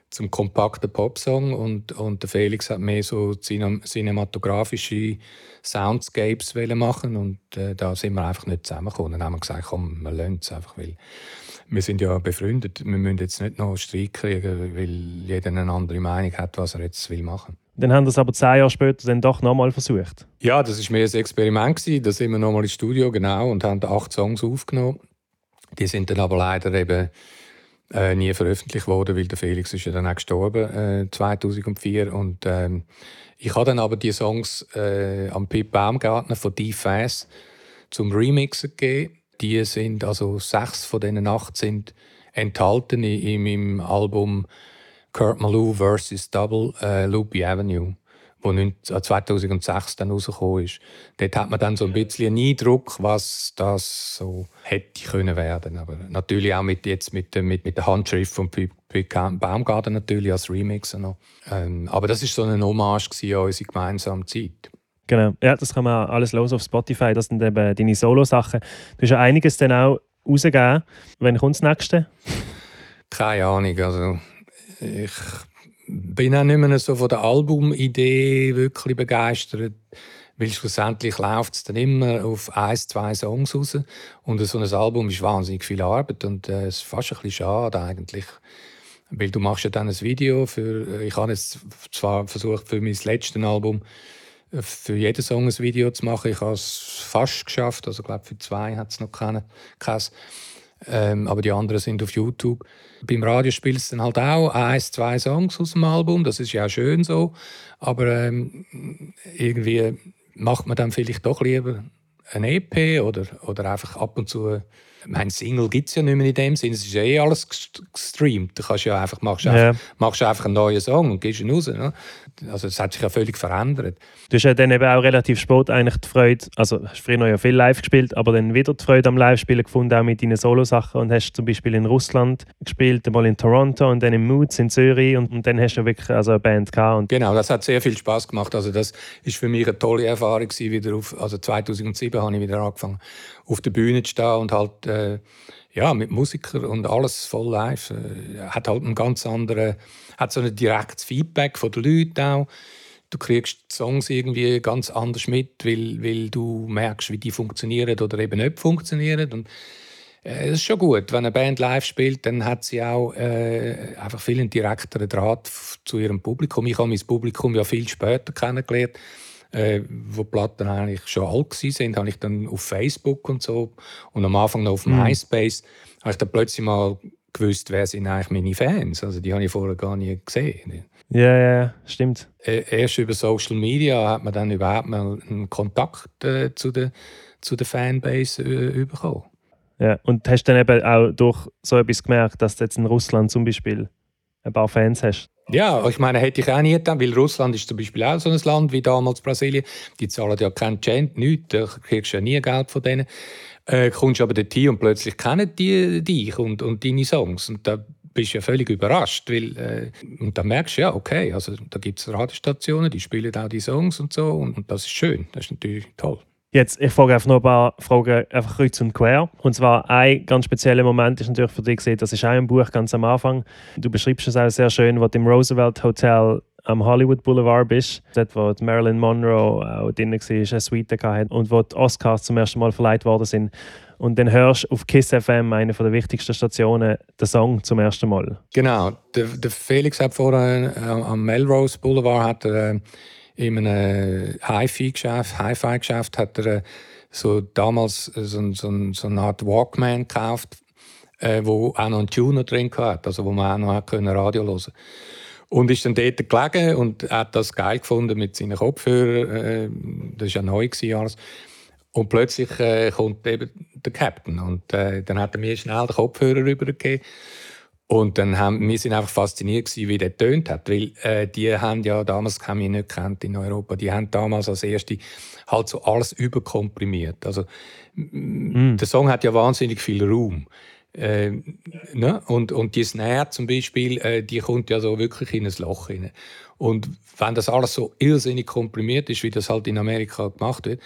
zum kompakten Popsong und, und der Felix hat mehr so cinematografische Soundscapes machen und äh, da sind wir einfach nicht zusammengekommen. Dann haben wir gesagt, komm, wir lassen es einfach, weil wir sind ja befreundet. Wir müssen jetzt nicht noch Streit kriegen, weil jeder eine andere Meinung hat, was er jetzt will machen. Dann haben wir es aber zehn Jahre später dann doch nochmal versucht. Ja, das war mehr ein Experiment gewesen. Da sind wir nochmal ins Studio genau und haben acht Songs aufgenommen. Die sind dann aber leider eben äh, nie veröffentlicht worden, weil der Felix ist ja dann auch gestorben äh, 2004 und ähm, ich habe dann aber die Songs äh, am Pip Baumgartner von Die Fast zum Remixen gegeben. Die sind also sechs von diesen acht sind enthalten in, in meinem Album Kurt Malou vs. Double äh, Loopy Avenue wo 2006 äh, dann rausgekommen ist. Dort hat man dann so ein bisschen einen Eindruck, was das so hätte können werden. Aber natürlich auch mit, jetzt mit, mit, mit der Handschrift von Baumgarten natürlich als Remixer noch. Ähm, aber das ist so eine Hommage an unsere gemeinsame Zeit. Genau, ja, das kann man alles los auf Spotify. Das sind eben deine Solo-Sachen. Du hast ja einiges dann auch rausgegeben. Wann kommt das nächste? Keine Ahnung. Also ich bin auch nicht mehr so von der Albumidee wirklich begeistert, weil schlussendlich läuft es dann immer auf ein, zwei Songs raus und so ein Album ist wahnsinnig viel Arbeit und äh, es ist fast ein bisschen schade eigentlich, weil du machst ja dann ein Video für, ich habe jetzt zwar versucht für mein letztes Album äh, für jeden Song ein Video zu machen, ich habe es fast geschafft, also ich glaube für zwei hat es noch keinen, keins. Ähm, aber die anderen sind auf YouTube. Beim Radio spielst du dann halt auch ein, zwei Songs aus dem Album, das ist ja auch schön so. Aber ähm, irgendwie macht man dann vielleicht doch lieber ein EP oder, oder einfach ab und zu mein Single gibt es ja nicht mehr in dem Sinne. Es ist ja eh alles gestreamt. Du kannst ja einfach, machst, ja. Einfach, machst einfach einen neuen Song und gehst ihn raus. Ne? Also es hat sich ja völlig verändert. Du hast ja dann eben auch relativ spät eigentlich die Freude, also hast früher noch ja viel live gespielt, aber dann wieder die Freude am Live-Spielen gefunden, auch mit deinen Solo-Sachen und hast zum Beispiel in Russland gespielt, einmal in Toronto und dann in Moods in Zürich und, und dann hast du wirklich also eine Band gehabt. Und genau, das hat sehr viel Spaß gemacht. Also das ist für mich eine tolle Erfahrung gewesen, wieder auf, also 2007 habe ich wieder angefangen auf der Bühne zu stehen und halt äh, ja, mit Musikern und alles voll live. Äh, hat halt ein ganz andere, hat so ein direktes Feedback von den Leuten auch. du kriegst die Songs irgendwie ganz anders mit, weil, weil du merkst, wie die funktionieren oder eben nicht funktionieren. Und äh, ist schon gut, wenn eine Band live spielt, dann hat sie auch äh, einfach viel einen direkteren Draht zu ihrem Publikum. Ich habe mein Publikum ja viel später kennengelernt. Äh, wo die Platten eigentlich schon alt waren, habe ich dann auf Facebook und so und am Anfang noch auf mhm. MySpace, habe ich dann plötzlich mal gewusst, wer sind eigentlich meine Fans. Also die habe ich vorher gar nie gesehen. Ja, ja, stimmt. Äh, erst über Social Media hat man dann überhaupt mal einen Kontakt äh, zu, der, zu der Fanbase äh, bekommen. Ja, und hast du dann eben auch durch so etwas gemerkt, dass du jetzt in Russland zum Beispiel ein paar Fans hast? Ja, ich meine, hätte ich auch nie getan, weil Russland ist zum Beispiel auch so ein Land wie damals Brasilien. Die zahlen ja keinen Cent, nichts, da kriegst du ja nie Geld von denen. Äh, kommst aber dorthin und plötzlich kennen die dich und, und deine Songs. Und da bist du ja völlig überrascht, weil äh, und dann merkst du ja, okay, also da gibt es Radiostationen, die spielen auch die Songs und so und, und das ist schön, das ist natürlich toll. Jetzt, ich frage einfach noch ein paar Fragen einfach kreuz und quer. Und zwar ein ganz spezieller Moment ist natürlich für dich gesehen, das ist auch im Buch ganz am Anfang. Du beschreibst es auch sehr schön, du im Roosevelt Hotel am Hollywood Boulevard bist, dort wo Marilyn Monroe auch drin war, eine Suite hatte und wo die Oscars zum ersten Mal verleiht worden sind. Und dann hörst du auf KISS FM, einer der wichtigsten Stationen, den Song zum ersten Mal. Genau. Der, der Felix hat vorher äh, am Melrose Boulevard hat äh, in einem Hi-Fi-Geschäft, Hi-Fi-Geschäft hat er äh, so damals so, so, so eine Art Walkman gekauft, äh, wo auch noch einen Tuner drin hatte, also wo man auch noch Radio hören konnte. Und ist dann dort gelegen und hat das geil gefunden mit seinen Kopfhörern. Äh, das war ja neu. Gewesen, und plötzlich äh, kommt eben der Captain. Und äh, dann hat er mir schnell den Kopfhörer rübergegeben. Und dann haben, wir sind einfach fasziniert gewesen, wie der tönt hat, weil äh, die haben ja damals, haben wir nicht kennt in Europa, die haben damals als erste halt so alles überkomprimiert. Also mm. der Song hat ja wahnsinnig viel Raum. Äh, ne? und, und die Snare zum Beispiel, äh, die kommt ja so wirklich in ein Loch rein. Und wenn das alles so irrsinnig komprimiert ist, wie das halt in Amerika gemacht wird,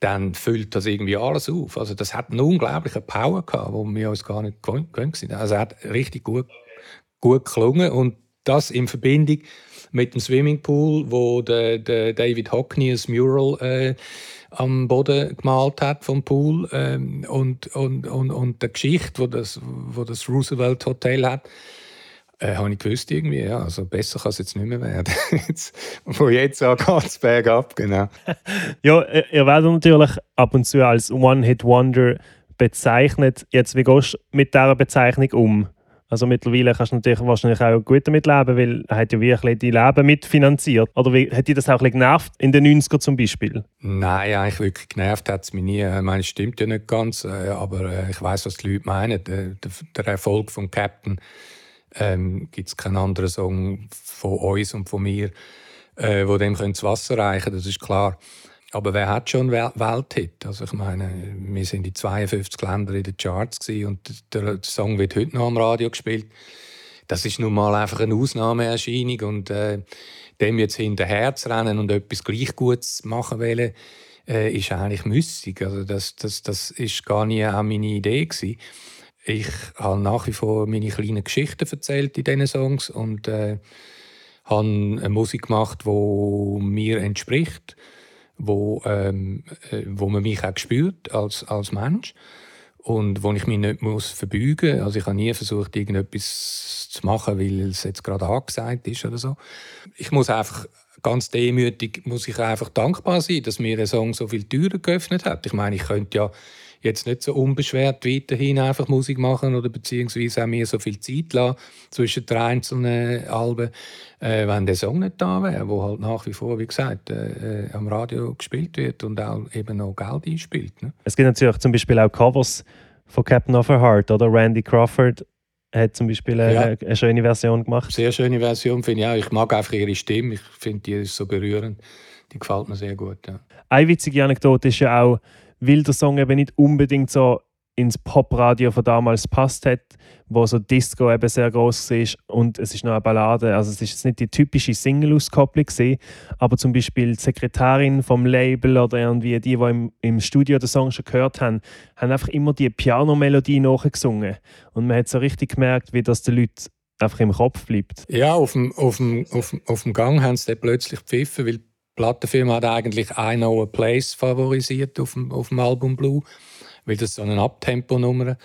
dann füllt das irgendwie alles auf. Also das hat einen unglaublichen Power gehabt, wo wir uns gar nicht gewöhnt sind. Also hat richtig gut, gut gelungen und das in Verbindung mit dem Swimmingpool, wo der, der David Hockney ein Mural äh, am Boden gemalt hat vom Pool ähm, und, und, und, und der Geschichte, wo das, wo das Roosevelt Hotel hat äh, habe ich gewusst irgendwie, ja, also besser kann es jetzt nicht mehr werden. jetzt, von jetzt an geht es bergab, genau. ja, ihr werdet natürlich ab und zu als One-Hit-Wonder bezeichnet. Jetzt, wie gehst du mit dieser Bezeichnung um? Also mittlerweile kannst du natürlich wahrscheinlich auch gut damit leben, weil er hat ja wirklich die Leben mitfinanziert. Oder wie, hat dich das auch ein genervt, in den 90 ern zum Beispiel? Nein, eigentlich wirklich genervt hat es mich nie. Ich meine, es stimmt ja nicht ganz, äh, aber äh, ich weiß, was die Leute meinen. Der, der Erfolg von Captain ähm, gibt es keinen anderen Song von uns und von mir, äh, wo dem das Wasser reichen das ist klar. Aber wer hat schon einen Welthit? Also ich meine, wir sind in 52 Ländern in den Charts und der Song wird heute noch am Radio gespielt. Das ist nun mal einfach eine Ausnahmeerscheinung und äh, dem jetzt hinterher zu rennen und etwas gleich Gutes machen wollen, äh, ist eigentlich müssig. Also das, das, das ist gar nie auch meine Idee gewesen. Ich habe nach wie vor meine kleinen Geschichten erzählt in diesen Songs und äh, habe eine Musik gemacht, die mir entspricht, wo, ähm, äh, wo man mich auch spürt als, als Mensch und wo ich mich nicht muss verbeugen muss. Also ich habe nie versucht, irgendetwas zu machen, weil es jetzt gerade angesagt ist oder so. Ich muss einfach ganz demütig muss ich einfach dankbar sein, dass mir der Song so viele Türen geöffnet hat. Ich meine, ich könnte ja jetzt nicht so unbeschwert weiterhin einfach Musik machen oder beziehungsweise auch mir so viel Zeit lassen zwischen den einzelnen Alben, äh, wenn der Song nicht da wäre, wo halt nach wie vor, wie gesagt, äh, äh, am Radio gespielt wird und auch eben noch Geld einspielt. Ne? Es gibt natürlich zum Beispiel auch Covers von Captain of Her Heart oder Randy Crawford hat zum Beispiel eine, ja. eine, schöne Version gemacht. Sehr schöne Version, finde ich auch. Ich mag einfach ihre Stimme. Ich finde, die ist so berührend. Die gefällt mir sehr gut. Ja. Eine witzige Anekdote ist ja auch, weil der Song eben nicht unbedingt so ins Popradio von damals passt hat, wo so Disco eben sehr groß war und es ist noch eine Ballade. Also es ist jetzt nicht die typische Single-Auskopplung aber zum Beispiel die Sekretärin vom Label oder irgendwie die, die im, im Studio den Song schon gehört haben, haben einfach immer die Piano-Melodie nachgesungen und man hat so richtig gemerkt, wie das den Leuten einfach im Kopf bleibt. Ja, auf dem, auf dem, auf dem, auf dem Gang haben sie dann plötzlich gepfiffen, weil Plattenfirma hat eigentlich I Know a Place favorisiert auf dem, auf dem Album Blue, weil das so eine Abtempo-Nummer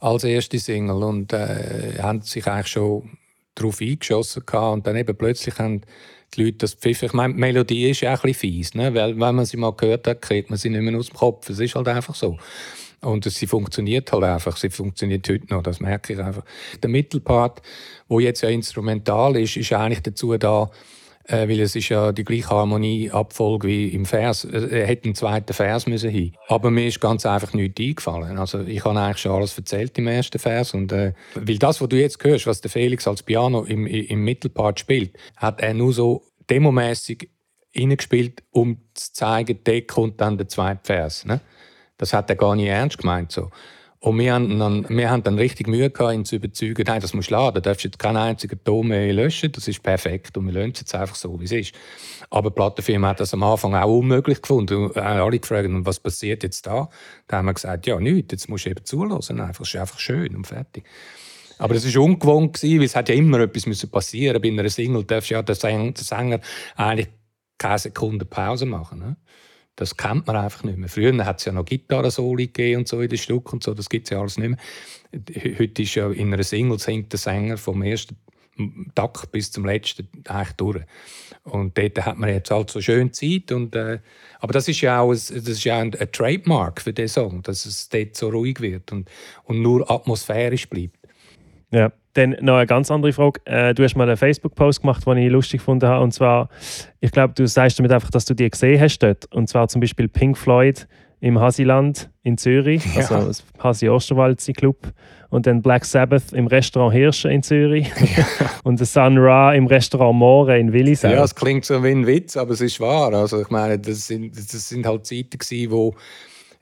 als erste Single und äh, haben sich eigentlich schon darauf eingeschossen gehabt. und dann eben plötzlich haben die Leute das pfiffen. Ich meine, die Melodie ist ja auch ein bisschen fies, ne? weil wenn man sie mal gehört hat, kriegt man sie nicht mehr aus dem Kopf. Es ist halt einfach so. Und sie funktioniert halt einfach. Sie funktioniert heute noch, das merke ich einfach. Der Mittelpart, wo jetzt ja instrumental ist, ist eigentlich dazu da, äh, weil es ist ja die gleiche Harmonieabfolge wie im Vers. Er hätte einen zweiten Vers müssen hin. Aber mir ist ganz einfach nichts eingefallen. Also ich habe eigentlich schon alles erzählt im ersten Vers und äh, weil das, was du jetzt hörst, was der Felix als Piano im, im Mittelpart spielt, hat er nur so demomäßig hineingespielt, um zu zeigen, der kommt dann der zweite Vers. Ne? Das hat er gar nicht ernst gemeint. So. Und wir haben, dann, wir haben dann richtig Mühe gehabt, ihn zu überzeugen, nein, das musst du laden, du darfst jetzt keinen einzigen Ton mehr löschen, das ist perfekt und wir lösen es jetzt einfach so, wie es ist. Aber die Plattenfirma hat das am Anfang auch unmöglich gefunden. Und alle gefragt, was passiert jetzt da? Da haben wir gesagt, ja, nichts, jetzt musst du eben zulassen, einfach, es ist einfach schön und fertig. Aber es war ungewohnt, weil es hat ja immer etwas passieren Bei einer Single darf ja der Sänger eigentlich keine Sekunde Pause machen. Ne? Das kennt man einfach nicht mehr. Früher hat es ja noch Gitarren-Soli gegeben und so in den Stück und so. Das gibt es ja alles nicht mehr. Heute ist ja in einer Single singt der Sänger vom ersten Takt bis zum letzten eigentlich durch. Und dort hat man jetzt halt so schön Zeit. Und, äh, aber das ist ja auch, ein, das ist ja ein, ein Trademark für diesen Song, dass es dort so ruhig wird und, und nur atmosphärisch bleibt. Ja. Dann noch eine ganz andere Frage. Äh, du hast mal einen Facebook-Post gemacht, den ich lustig gefunden habe. Und zwar, ich glaube, du sagst damit einfach, dass du die gesehen hast dort. Und zwar zum Beispiel Pink Floyd im Hasiland in Zürich, ja. also das Hasi Osterwald Club. Und dann Black Sabbath im Restaurant Hirsche in Zürich. Ja. und Sun Ra im Restaurant More in Willisau. Ja, es klingt so wie ein Witz, aber es ist wahr. Also ich meine, das sind, das sind halt Zeiten gewesen, wo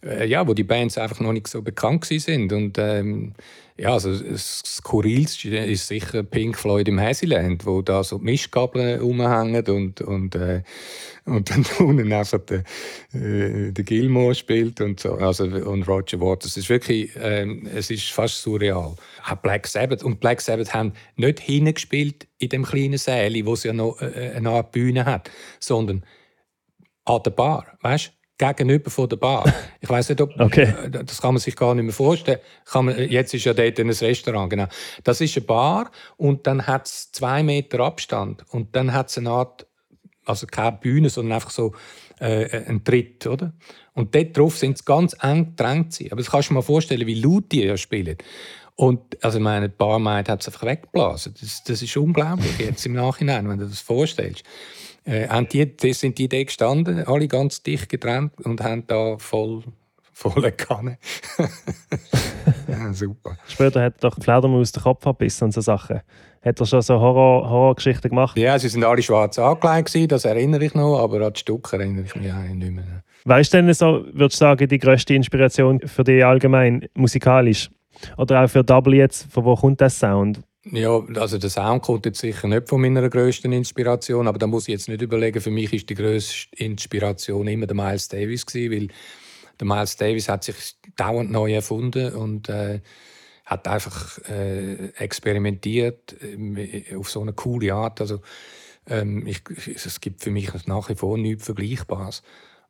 äh, ja, wo die Bands einfach noch nicht so bekannt sind und ähm, ja, also das Skurrilste ist sicher Pink Floyd im Hazyland, wo da so Mischgabeln rumhängen und, und, äh, und dann unten einfach der, äh, der Gilmore spielt und so, also und Roger Waters. Es ist wirklich, äh, es ist fast surreal. Auch Black Sabbath und Black Sabbath haben nicht hingespielt in dem kleinen Säle, wo es ja noch äh, eine Art Bühne hat, sondern an der Bar, weißt? Gegenüber von der Bar. Ich weiß nicht, ob okay. Äh, das kann man sich gar nicht mehr vorstellen. Man, jetzt ist ja dort ein Restaurant, genau. Das ist eine Bar und dann hat es zwei Meter Abstand und dann hat es eine Art, also keine Bühne, sondern einfach so äh, ein Tritt, oder? Und dort drauf sind sie ganz eng gedrängt. Aber das kannst du dir mal vorstellen, wie laut die ja spielen. Und also meine, die Barmaid hat es einfach weggeblasen. Das, das ist unglaublich jetzt im Nachhinein, wenn du das vorstellst äh, die, die sind die da gestanden, alle ganz dicht getrennt und haben da voll volle Kanne. ja, super. Später hat doch Fledermaus den Kopf abbissen und so Sachen. Hat er schon so Horror Horrorgeschichten gemacht? Ja, sie sind alle schwarz angelegt, das erinnere ich noch, aber an die Stücke erinnere ich mich eigentlich nicht mehr. Weißt du denn so, würdest du sagen, die grösste Inspiration für dich allgemein musikalisch? Oder auch für Double jetzt, von wo kommt der Sound? Ja, also der Sound kommt jetzt sicher nicht von meiner grössten Inspiration, aber da muss ich jetzt nicht überlegen. Für mich ist die grösste Inspiration immer der Miles Davis gewesen, weil der Miles Davis hat sich dauernd neu erfunden und äh, hat einfach äh, experimentiert äh, auf so eine coole Art. Also ähm, ich, es gibt für mich nach wie vor nichts Vergleichbares.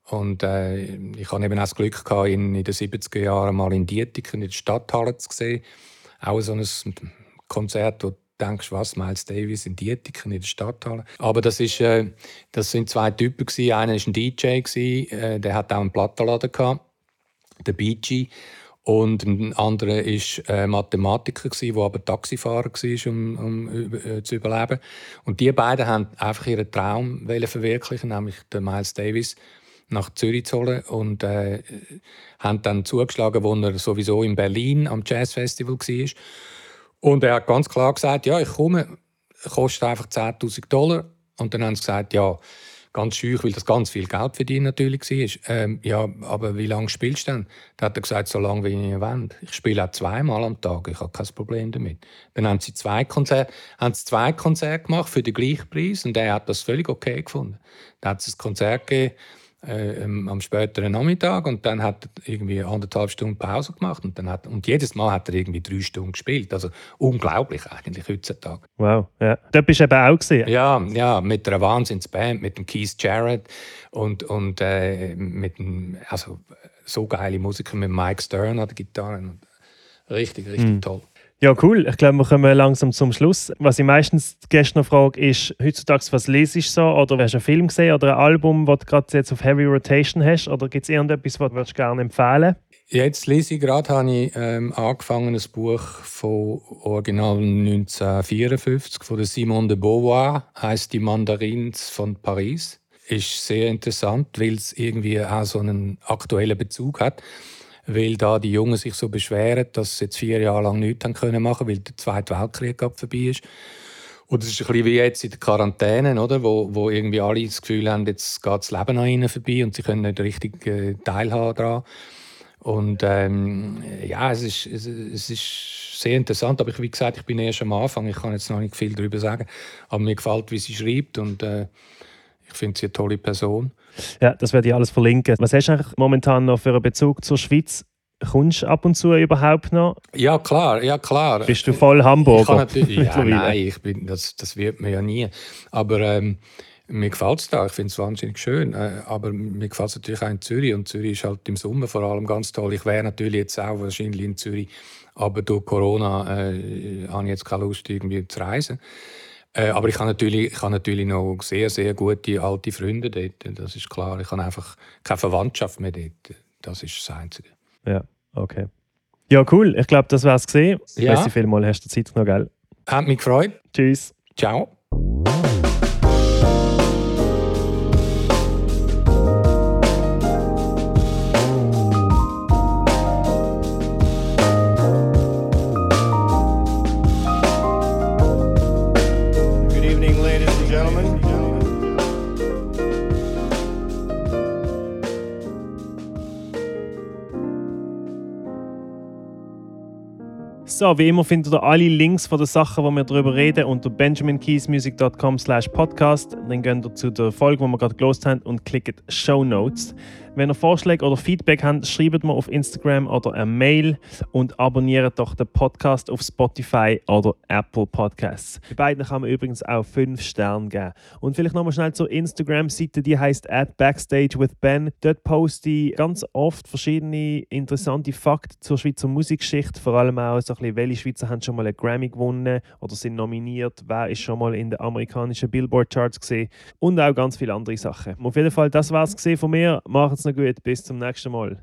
Und äh, ich hatte eben auch das Glück gehabt, ihn in den 70er Jahren mal in Dietiken in der Stadthalle zu sehen. Auch so ein Konzert, wo du denkst, was, Miles Davis in Dietiken in der Stadthalle. Aber das, ist, äh, das sind zwei Typen. Gewesen. Einer war ein DJ, gewesen, äh, der hat auch einen Plattenladen, gehabt, der BG. Und ein anderer war äh, Mathematiker, der aber Taxifahrer war, um, um äh, zu überleben. Und die beiden haben einfach ihren Traum verwirklichen, nämlich den Miles Davis nach Zürich zu holen und äh, haben dann zugeschlagen, wo er sowieso in Berlin am Jazzfestival war. Und er hat ganz klar gesagt, ja, ich komme, kostet einfach 10'000 Dollar. Und dann haben sie gesagt, ja, ganz schüch, weil das ganz viel Geld für die natürlich war. Ähm, ja, aber wie lange spielst du denn? Dann hat er gesagt, so lange wie ich will. Ich spiele auch zweimal am Tag, ich habe kein Problem damit. Dann haben sie zwei Konzerte, zwei Konzerte gemacht für den gleichen Preis und er hat das völlig okay gefunden. Dann hat es ein Konzert gegeben, äh, am späteren Nachmittag und dann hat er irgendwie anderthalb Stunden Pause gemacht und, dann hat, und jedes Mal hat er irgendwie drei Stunden gespielt. Also unglaublich eigentlich heutzutage. Wow, ja. Da bist du eben auch gesehen. Ja, ja, mit einer Wahnsinnsband, mit dem Keith Jarrett und, und äh, mit dem, also so geile Musiker mit Mike Stern an der Gitarre. Richtig, richtig mhm. toll. Ja, cool. Ich glaube, wir kommen langsam zum Schluss. Was ich meistens Gäste noch frage, ist heutzutage, was lesest du so? Oder hast du einen Film gesehen oder ein Album, das du gerade jetzt auf Heavy Rotation hast? Oder gibt es irgendetwas, was du gerne empfehlen Jetzt lese ich gerade, habe ich ähm, angefangen, ein Buch von Original 1954 von Simone de Beauvoir, heißt Die Mandarins von Paris. Ist sehr interessant, weil es irgendwie auch so einen aktuellen Bezug hat weil da die Jungen sich so beschweren, dass sie jetzt vier Jahre lang nichts haben können machen, weil der Zweite Weltkrieg vorbei ist. Und es ist ein bisschen wie jetzt in der Quarantäne, oder? Wo, wo irgendwie alle das Gefühl haben, jetzt geht das Leben an ihnen vorbei und sie können nicht richtig äh, teilhaben daran. Und ähm, ja, es ist, es, es, ist sehr interessant, aber ich, wie gesagt, ich bin erst am Anfang, ich kann jetzt noch nicht viel darüber sagen, aber mir gefällt, wie sie schreibt und äh, ich finde sie eine tolle Person. Ja, das werde ich alles verlinken. Was hast du eigentlich momentan noch für einen Bezug zur Schweiz? Kommst du ab und zu überhaupt noch? Ja, klar, ja, klar. Bist du voll Hamburger? ja, nein, ich bin, das, das wird mir ja nie. Aber ähm, mir gefällt es da, ich finde es wahnsinnig schön. Äh, aber mir gefällt es natürlich auch in Zürich. Und Zürich ist halt im Sommer vor allem ganz toll. Ich wäre natürlich jetzt auch wahrscheinlich in Zürich, aber durch Corona äh, habe ich jetzt keine Lust, irgendwie zu reisen. Äh, aber ich habe, natürlich, ich habe natürlich noch sehr, sehr gute alte Freunde dort. Das ist klar. Ich habe einfach keine Verwandtschaft mehr dort. Das ist das Einzige. Ja, okay. Ja, cool. Ich glaube, das war es gesehen. Ja. Merci vielmals, hast du Zeit noch, gell? Hat mich gefreut. Tschüss. Ciao. So, wie immer findet ihr alle Links von den Sachen, die wir darüber reden, unter benjaminkeysmusic.com slash podcast. Dann geht ihr zu der Folge, die wir gerade gelost haben und klickt Show Notes. Wenn ihr Vorschläge oder Feedback habt, schreibt mir auf Instagram oder eine Mail und abonniert doch den Podcast auf Spotify oder Apple Podcasts. Bei beiden kann man übrigens auch 5 Sterne geben. Und vielleicht nochmal schnell zur Instagram-Seite, die heißt at Backstage with Ben. Dort poste ich ganz oft verschiedene interessante Fakten zur Schweizer Musikgeschichte, vor allem auch so ein bisschen, welche Schweizer haben schon mal einen Grammy gewonnen oder sind nominiert, wer ist schon mal in den amerikanischen Billboard-Charts gesehen und auch ganz viele andere Sachen. Auf jeden Fall, das war es von mir. Macht's noch gut, bis zum nächsten Mal.